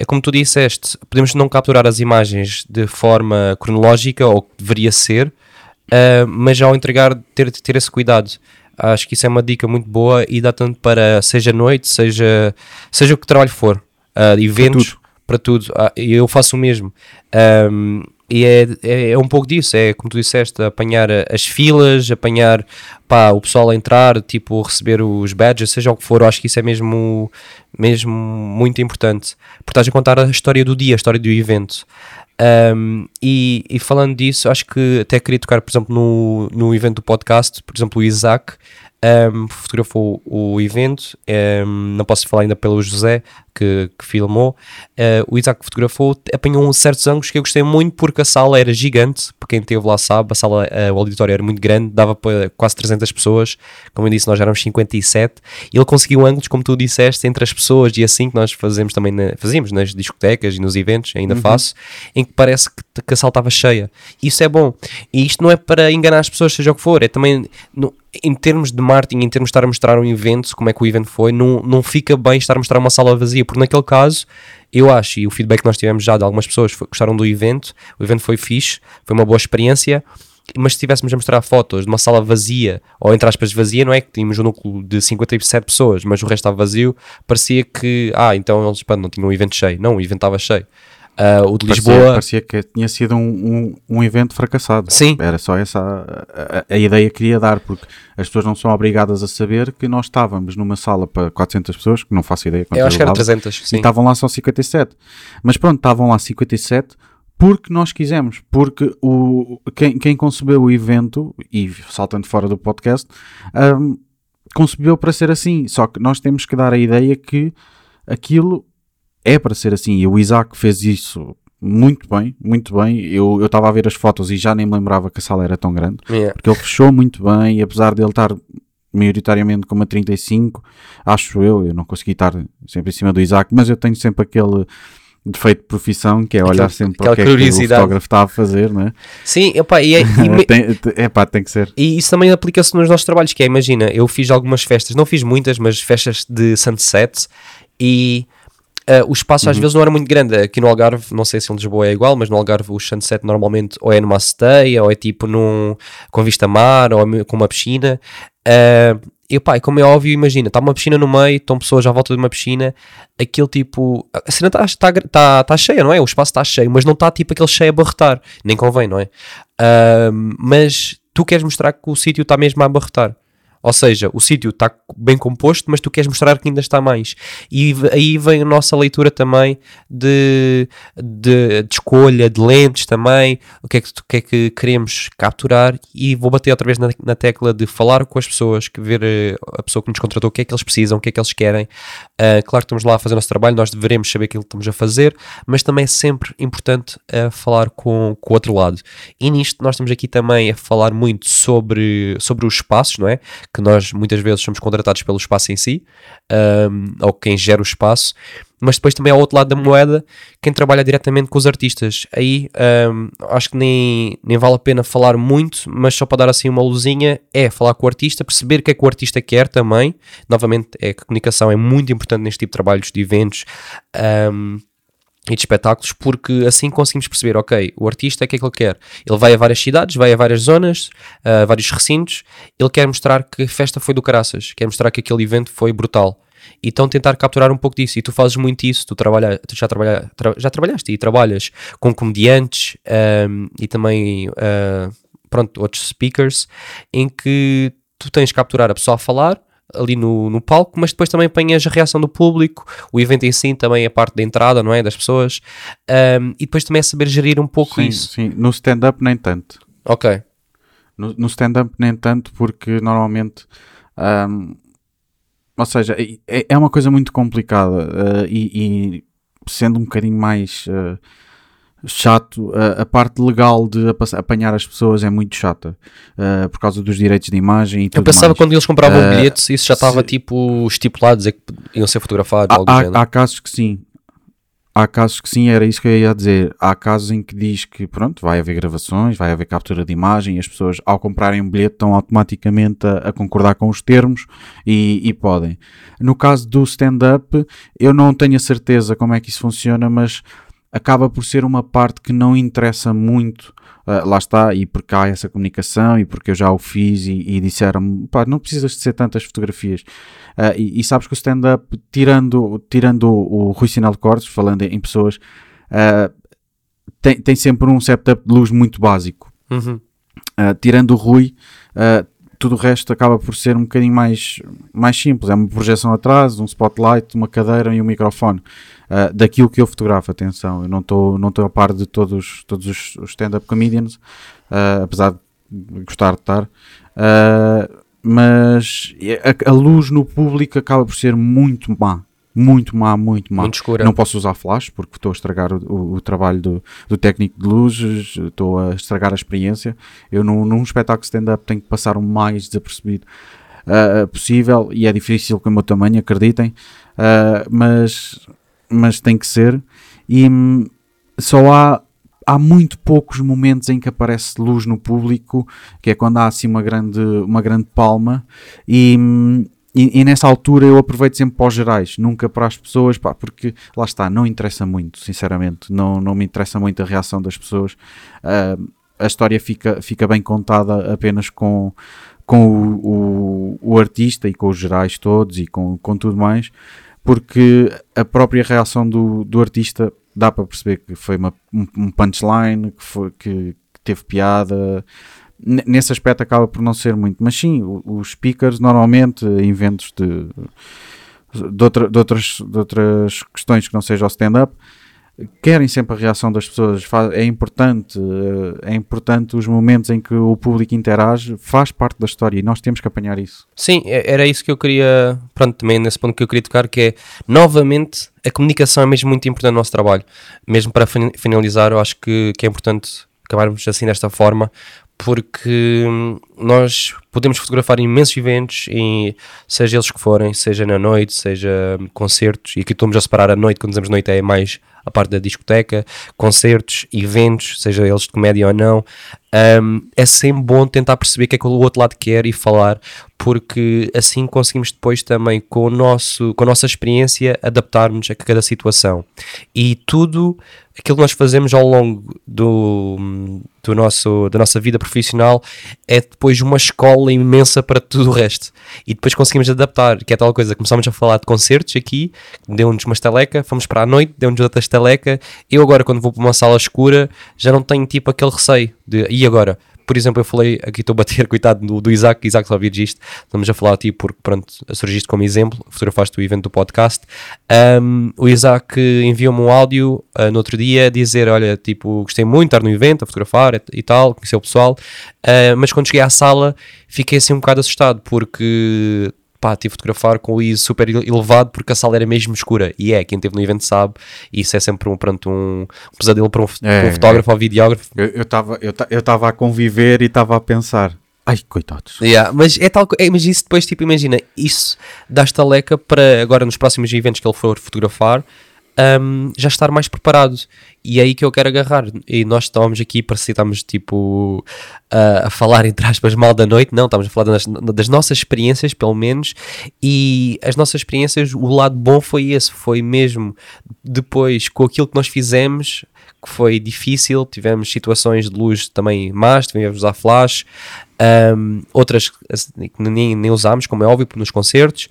é como tu disseste, podemos não capturar as imagens de forma cronológica, ou que deveria ser, uh, mas ao entregar, ter, ter esse cuidado. Acho que isso é uma dica muito boa e dá tanto para, seja noite, seja, seja o que trabalho for, uh, eventos, para tudo. Para tudo. Uh, eu faço o mesmo. Um, E é, é, é um pouco disso, é como tu disseste, apanhar as filas, apanhar pá, o pessoal a entrar, tipo, receber os badges, seja o que for, eu acho que isso é mesmo, mesmo muito importante. Porque estás a contar a história do dia, a história do evento. Um, e, e falando disso, acho que até queria tocar, por exemplo, no, no evento do podcast, por exemplo, o Isaac um, fotografou o evento, um, não posso falar ainda pelo José que, que filmou. Uh, o Isaac fotografou, apanhou certos ângulos que eu gostei muito porque a sala era gigante. Para quem esteve lá sabe, a sala, uh, o auditório era muito grande, dava para quase 300 pessoas. Como eu disse, nós éramos 57. E ele conseguiu ângulos, como tu disseste, entre as pessoas e assim que nós fazemos também na, fazíamos nas discotecas e nos eventos, ainda faço, em que parece que, que a sala estava cheia. Isso é bom. E isto não é para enganar as pessoas, seja o que for, é também. No, em termos de marketing, em termos de estar a mostrar um evento, como é que o evento foi, não, não fica bem estar a mostrar uma sala vazia, porque naquele caso, eu acho, e o feedback que nós tivemos já de algumas pessoas foi, gostaram do evento, o evento foi fixe, foi uma boa experiência, mas se estivéssemos a mostrar fotos de uma sala vazia, ou entre aspas vazia, não é que tínhamos um núcleo de 57 pessoas, mas o resto estava vazio, parecia que, ah, então eles não tinham um evento cheio. Não, o evento estava cheio. Uh, o de Parecia, Lisboa. parecia que tinha sido um, um, um evento fracassado. Sim. Era só essa a, a- a ideia que queria dar, porque as pessoas não são obrigadas a saber que nós estávamos numa sala para 400 pessoas, que não faço ideia quantas Eu acho que era levava, 300, e sim. estavam lá só 57. Mas pronto, estavam lá 57 porque nós quisemos, porque o, quem, quem concebeu o evento, e saltando fora do podcast, hum, concebeu para ser assim. Só que nós temos que dar a ideia que aquilo é para ser assim. E o Isaac fez isso muito bem, muito bem. Eu eu estava a ver as fotos e já nem me lembrava que a sala era tão grande, Yeah. porque ele fechou muito bem, e apesar dele estar maioritariamente com uma 35, acho eu, eu não consegui estar sempre em cima do Isaac, mas eu tenho sempre aquele defeito de profissão que é olhar Aquela- sempre para o que é que o fotógrafo está a fazer, né? Sim, epá, e, é, e tem, é pá, tem que ser. E isso também aplica-se nos nossos trabalhos, que é, imagina, eu fiz algumas festas, não fiz muitas, mas festas de sunset e ah, o espaço às vezes não era muito grande. Aqui no Algarve, não sei se em Lisboa é igual, mas no Algarve o sunset normalmente ou é numa aceteia, ou é tipo num, com vista mar, ou é com uma piscina. Ah, e pá, como é óbvio, imagina, está uma piscina no meio, estão pessoas à volta de uma piscina, aquele tipo. A cena está tá, tá, tá cheia, não é? O espaço está cheio, mas não está tipo aquele cheio a barretar. Nem convém, não é? Ah, mas tu queres mostrar que o sítio está mesmo a abarretar. Ou seja, o sítio está bem composto, mas tu queres mostrar que ainda está mais. E aí vem a nossa leitura também de, de, de escolha, de lentes também, o que, é que, que é que queremos capturar. E vou bater outra vez na, na tecla de falar com as pessoas, que ver eh, a pessoa que nos contratou, o que é que eles precisam, o que é que eles querem. Ah, claro que estamos lá a fazer o nosso trabalho, nós devemos saber aquilo que estamos a fazer, mas também é sempre importante ah, falar com, com o outro lado. E nisto nós estamos aqui também a falar muito sobre, sobre os espaços, não é? Que nós muitas vezes somos contratados pelo espaço em si, ahm, ou quem gera o espaço, mas depois também ao outro lado da moeda, quem trabalha diretamente com os artistas. Aí ahm, acho que nem, nem vale a pena falar muito, mas só para dar assim uma luzinha, é falar com o artista, perceber o que é que o artista quer também. Novamente, é que a comunicação é muito importante neste tipo de trabalhos, de eventos. ahm, e de espetáculos, porque assim conseguimos perceber, ok, o artista, o que é que ele quer? Ele vai a várias cidades, vai a várias zonas, a vários recintos, ele quer mostrar que a festa foi do caraças, quer mostrar que aquele evento foi brutal. Então tentar capturar um pouco disso, e tu fazes muito isso, tu, trabalha, tu já, trabalha, tra- já trabalhaste e trabalhas com comediantes ahm, e também, ah, pronto, outros speakers, em que tu tens que capturar a pessoa a falar, ali no, no palco, mas depois também apanhas a reação do público, o evento em si também a parte da entrada, não é? Das pessoas, Ahm, e depois também é saber gerir um pouco Sim, isso. sim. No stand-up nem tanto. Ok, No, no stand-up nem tanto porque normalmente ahm, ou seja, é, é uma coisa muito complicada ah, e, e sendo um bocadinho mais ah, chato, ah, a parte legal de apa- apanhar as pessoas é muito chata ah, por causa dos direitos de imagem e eu pensava mais. quando eles compravam Ah, bilhetes, isso já estava se- tipo estipulado, dizer que iam ser fotografados, há, há- há casos que sim. Há casos que sim, era isso que eu ia dizer. Há casos em que diz que, pronto, vai haver gravações, vai haver captura de imagem e as pessoas, ao comprarem um bilhete, estão automaticamente a, a concordar com os termos e, e podem. No caso do stand-up, eu não tenho a certeza como é que isso funciona, mas acaba por ser uma parte que não interessa muito. ah, lá está, e porque há essa comunicação e porque eu já o fiz e, e disseram pá, não precisas de ser tantas fotografias. Ah, e, e sabes que o stand-up, tirando, tirando o, o Rui Sinal de Cortes, falando em pessoas, ah, tem, tem sempre um setup de luz muito básico. Uhum. Uh, tirando o Rui, uh, tudo o resto acaba por ser um bocadinho mais, mais simples. É uma projeção atrás, um spotlight, uma cadeira e um microfone. Uh, daquilo que eu fotografo, atenção, eu não estou não a par de todos, todos os stand-up comedians, uh, apesar de gostar de estar. Uh, mas a, a, luz no público acaba por ser muito má. Muito má, muito má. Muito escura. Não posso usar flash porque estou a estragar o, o, o trabalho do, do, técnico de luzes, estou a estragar a experiência. Eu, num, num espetáculo stand-up, tenho que passar o mais desapercebido uh, possível e é difícil com o meu tamanho, acreditem. Uh, mas mas tem que ser. E hum, só há, há muito poucos momentos em que aparece luz no público, que é quando há assim uma grande, uma grande palma. E, hum, e, e, nessa altura eu aproveito sempre para os gerais, nunca para as pessoas, pá, porque lá está, não interessa muito, sinceramente, não, não me interessa muito a reação das pessoas. Uh, a história fica, fica bem contada apenas com, com o, o, o, artista e com os gerais todos e com, com tudo mais porque a própria reação do, do artista dá para perceber que foi uma, um punchline, que, foi, que, que teve piada. nesse aspecto acaba por não ser muito, mas sim, os speakers normalmente inventos de, de, outra, de, outras, de outras questões que não seja o stand-up querem sempre a reação das pessoas. É importante, eh, é importante os momentos em que o público interage, faz parte da história e nós temos que apanhar isso. Sim, é, era isso que eu queria, pronto, também nesse ponto que eu queria tocar, que é novamente a comunicação é mesmo muito importante no nosso trabalho. Mesmo para finalizar, eu acho que, que é importante acabarmos assim desta forma, porque hum, nós podemos fotografar imensos eventos, e, seja eles que forem, seja na noite, seja concertos, e aqui estamos a separar a noite, quando dizemos noite é mais a parte da discoteca, concertos, eventos, seja eles de comédia ou não, um, é sempre bom tentar perceber o que é que o outro lado quer e falar, porque assim conseguimos depois também com, o nosso, com a nossa experiência adaptarmos a cada situação. E tudo aquilo que nós fazemos ao longo do, do nosso, da nossa vida profissional é depois uma escola imensa para tudo o resto. E depois conseguimos adaptar, que é tal coisa, começámos a falar de concertos aqui, deu-nos uma estaleca, fomos para a noite, deu-nos outra estaleca. Eu agora quando vou para uma sala escura já não tenho tipo aquele receio de, e agora? Por exemplo, eu falei, aqui estou a bater, coitado, do, do Isaac, Isaac só ouvir isto, estamos a falar a ti porque, pronto, surgiste como exemplo, fotografaste o evento do podcast. Um, o Isaac enviou-me um áudio uh, no outro dia dizer: Olha, tipo, gostei muito de estar no evento, a fotografar e, e tal, conhecer o pessoal, uh, mas quando cheguei à sala fiquei assim um bocado assustado porque pá, tive de fotografar com o ISO super elevado porque a sala era mesmo escura. E é, quem esteve no evento sabe, isso é sempre um, pronto, um, um pesadelo para um, é, um fotógrafo é. ou videógrafo. Eu estava eu eu eu a conviver e estava a pensar. Ai, coitados. Yeah, mas é tal é, mas isso depois, tipo, imagina, isso dá-te a leca para agora nos próximos eventos que ele for fotografar, um, já estar mais preparado. E é aí que eu quero agarrar. E nós estávamos aqui, para si estamos tipo a, a falar, entre aspas, mal da noite. Não, estamos a falar das, das, nossas experiências, pelo menos. E as nossas experiências, o lado bom foi esse. Foi mesmo depois, com aquilo que nós fizemos, que foi difícil. Tivemos situações de luz também más, tivemos a flash. Um, outras que nem, nem usámos, como é óbvio, nos concertos.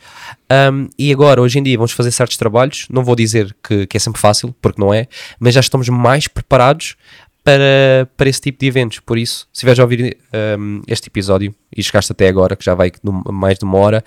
Um, e agora, hoje em dia, vamos fazer certos trabalhos. Não vou dizer que, que é sempre fácil, porque não é, mas já estamos mais preparados para, para esse tipo de eventos. Por isso, se estiveres a ouvir um, este episódio e chegaste até agora, que já vai mais de uma hora,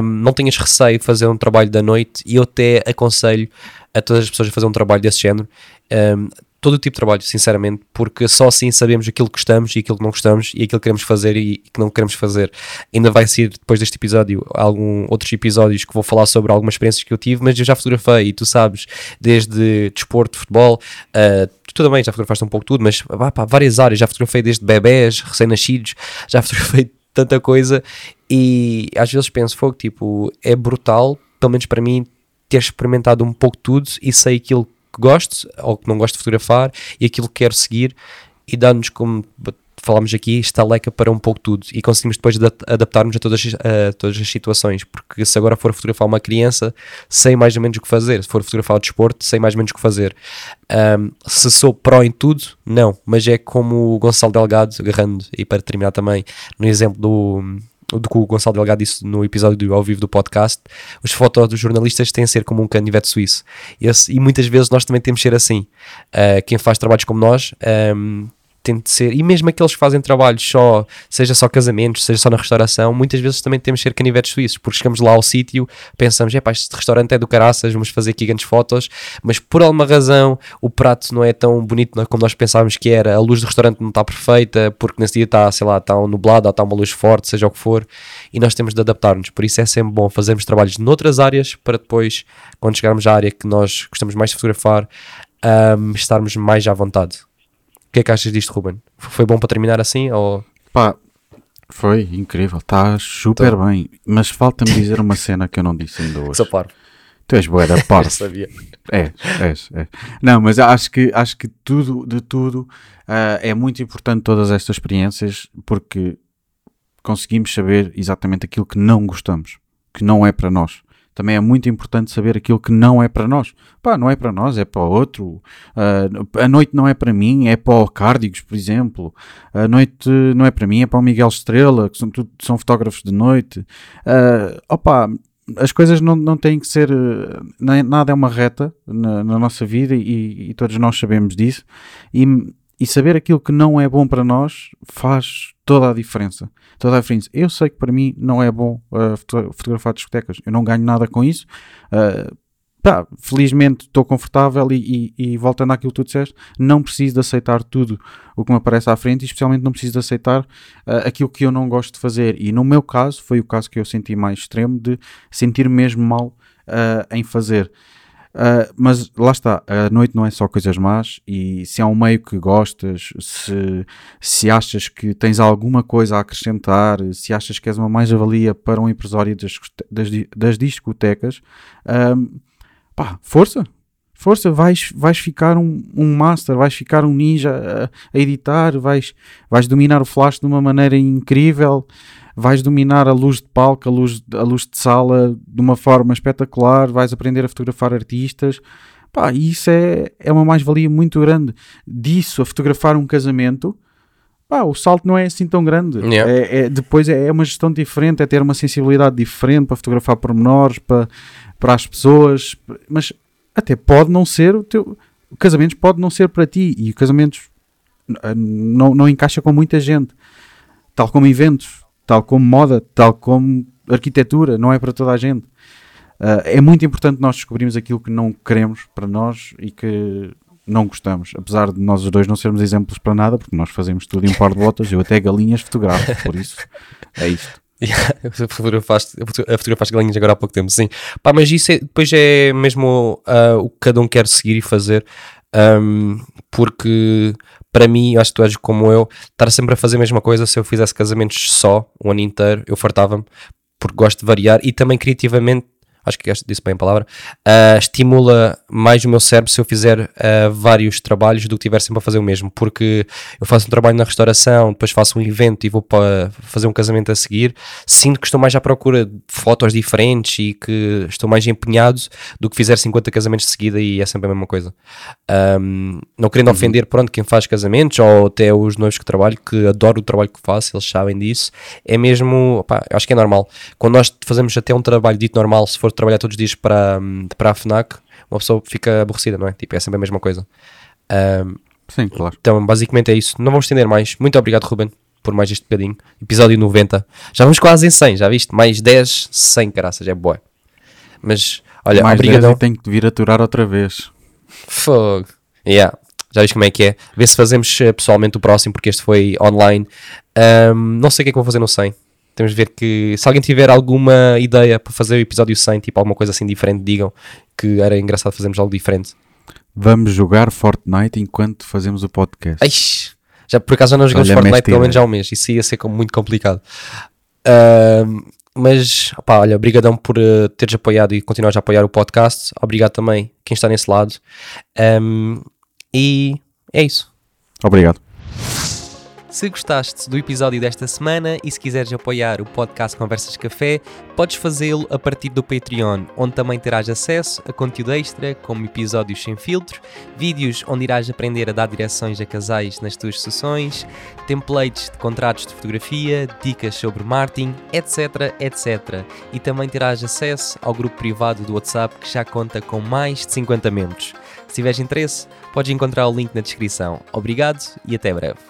um, não tenhas receio de fazer um trabalho da noite e eu até aconselho a todas as pessoas a fazer um trabalho desse género. Um, todo o tipo de trabalho, sinceramente, porque só assim sabemos aquilo que gostamos e aquilo que não gostamos e aquilo que queremos fazer e que não queremos fazer. Ainda vai ser depois deste episódio algum outros episódios que vou falar sobre algumas experiências que eu tive, mas eu já fotografei e tu sabes, desde desporto, futebol, uh, tu também já fotografaste um pouco tudo, mas pá, várias áreas, já fotografei desde bebés, recém-nascidos, já fotografei tanta coisa e às vezes penso, fogo, tipo, é brutal, pelo menos para mim, ter experimentado um pouco tudo e sei aquilo que gosto ou que não gosto de fotografar e aquilo que quero seguir e dá-nos, como falámos aqui, estaleca para um pouco tudo. E conseguimos depois adaptar-nos a todas, a todas as situações, porque se agora for fotografar uma criança, sei mais ou menos o que fazer, se for fotografar o desporto, sei mais ou menos o que fazer. Um, se sou pró em tudo, não, mas é como o Gonçalo Delgado, agarrando, e para terminar também, no exemplo do do que o Gonçalo Delgado disse no episódio ao vivo do podcast, os fotos dos jornalistas têm a ser como um canivete suíço. E, e muitas vezes nós também temos de ser assim. Uh, quem faz trabalhos como nós um, de ser, e mesmo aqueles que fazem trabalhos só, seja só casamentos, seja só na restauração, muitas vezes também temos ser canivetes suíços, porque chegamos lá ao sítio, pensamos, é pá, este restaurante é do caraças, vamos fazer aqui grandes fotos, mas por alguma razão o prato não é tão bonito como nós pensávamos que era, a luz do restaurante não está perfeita, porque nesse dia está, sei lá, está um nublado ou está uma luz forte, seja o que for, e nós temos de adaptar-nos, por isso é sempre bom fazermos trabalhos noutras áreas, para depois, quando chegarmos à área que nós gostamos mais de fotografar, um, estarmos mais à vontade. O que é que achas disto, Ruben? Foi bom para terminar assim? Ou... Pá, foi incrível, está super bem. Mas falta-me dizer uma cena que eu não disse ainda hoje. Sou parvo. Tu és boa Eu parte. sabia. És, és, és. Não, mas acho que, acho que tudo, de tudo, ah, é muito importante todas estas experiências porque conseguimos saber exatamente aquilo que não gostamos, que não é para nós. Também é muito importante saber aquilo que não é para nós. Pá, não é para nós, é para outro. Ah, a noite não é para mim, é para o Cárdigos, por exemplo. A noite não é para mim, é para o Miguel Estrela, que são, tudo, são fotógrafos de noite. Ah, opa, as coisas não, não têm que ser. nem- Nada é uma reta na, na nossa vida e, e todos nós sabemos disso. E, e saber aquilo que não é bom para nós faz toda a diferença. Toda a diferença. Eu sei que para mim não é bom foto- fotografar discotecas. Eu não ganho nada com isso. Eh, pá, felizmente estou confortável e, e, e voltando àquilo que tu disseste, não preciso de aceitar tudo o que me aparece à frente e especialmente não preciso de aceitar ah, aquilo que eu não gosto de fazer. E no meu caso, foi o caso que eu senti mais extremo de sentir mesmo mal em fazer. Ah, mas lá está, a noite não é só coisas más e se há um meio que gostas, se, se achas que tens alguma coisa a acrescentar, se achas que és uma mais-valia para um empresário das, das, das discotecas, ah, pá, força, força, vais, vais ficar um, um master, vais ficar um ninja a, a editar, vais, vais dominar o flash de uma maneira incrível, vais dominar a luz de palco, a luz, a luz de sala de uma forma espetacular, vais aprender a fotografar artistas. Pá, isso é, é uma mais-valia muito grande. Disso a fotografar um casamento, pá, o salto não é assim tão grande. Yeah. É, é- depois é, é uma gestão diferente, é ter uma sensibilidade diferente para fotografar pormenores, para, para as pessoas, mas até pode não ser o teu. O casamentos pode não ser para ti e casamentos não, não encaixa com muita gente, tal como eventos, tal como moda, tal como arquitetura, não é para toda a gente. Ah, é muito importante nós descobrirmos aquilo que não queremos para nós e que não gostamos, apesar de nós os dois não sermos exemplos para nada, porque nós fazemos tudo em um par de botas, eu até galinhas fotografo, por isso é isto. fotografaste, fotografaste galinhas agora há pouco tempo, sim. Pá, mas isso é- depois é mesmo ah, o que cada um quer seguir e fazer, ahm, porque para mim, acho que tu és como eu, estar sempre a fazer a mesma coisa, se eu fizesse casamentos só o ano inteiro, eu fartava-me, porque gosto de variar e também criativamente. Acho que disse bem a palavra. ah, estimula mais o meu cérebro se eu fizer ah, vários trabalhos do que tiver sempre a fazer o mesmo, porque eu faço um trabalho na restauração, depois faço um evento e vou para fazer um casamento a seguir, sinto que estou mais à procura de fotos diferentes e que estou mais empenhado do que fizer 50 casamentos de seguida e é sempre a mesma coisa. Ahm, não querendo ofender, pronto, quem faz casamentos ou até os noivos que trabalho, que adoro o trabalho que faço, eles sabem disso, é mesmo, pá, eu acho que é normal. Quando nós fazemos até um trabalho dito normal, se for trabalhar todos os dias para, para a FNAC, uma pessoa fica aborrecida, não é? Tipo, é sempre a mesma coisa. Ahm, Sim, claro. então, basicamente é isso. Não vamos estender mais. Muito obrigado, Ruben, por mais este bocadinho. Episódio 90. Já vamos quase em 100, já viste? Mais 10, 100 caraças, é boa. Mas, olha, Mais 10 obrigadão. tenho que vir aturar outra vez. Fogo. Yeah. Já viste como é que é? Vê se fazemos eh, pessoalmente o próximo, porque este foi online. Ahm, não sei o que é que vou fazer no 100. Temos de ver que, se alguém tiver alguma ideia para fazer o episódio 100, tipo alguma coisa assim diferente, digam que era engraçado fazermos algo diferente. Vamos jogar Fortnite enquanto fazemos o podcast. Eish, já por acaso já não jogamos Olha-me Fortnite pelo menos há um mês. Isso ia ser muito complicado. Ahm, mas, opá, olha, obrigadão por eh, teres apoiado e continuares a apoiar o podcast. Obrigado também quem está nesse lado. Ahm, e é isso. Obrigado. Se gostaste do episódio desta semana e se quiseres apoiar o podcast Conversas Café, podes fazê-lo a partir do Patreon, onde também terás acesso a conteúdo extra, como episódios sem filtro, vídeos onde irás aprender a dar direções a casais nas tuas sessões, templates de contratos de fotografia, dicas sobre marketing, etc, etc. E também terás acesso ao grupo privado do WhatsApp que já conta com mais de 50 membros. Se tiveres interesse, podes encontrar o link na descrição. Obrigado e até breve.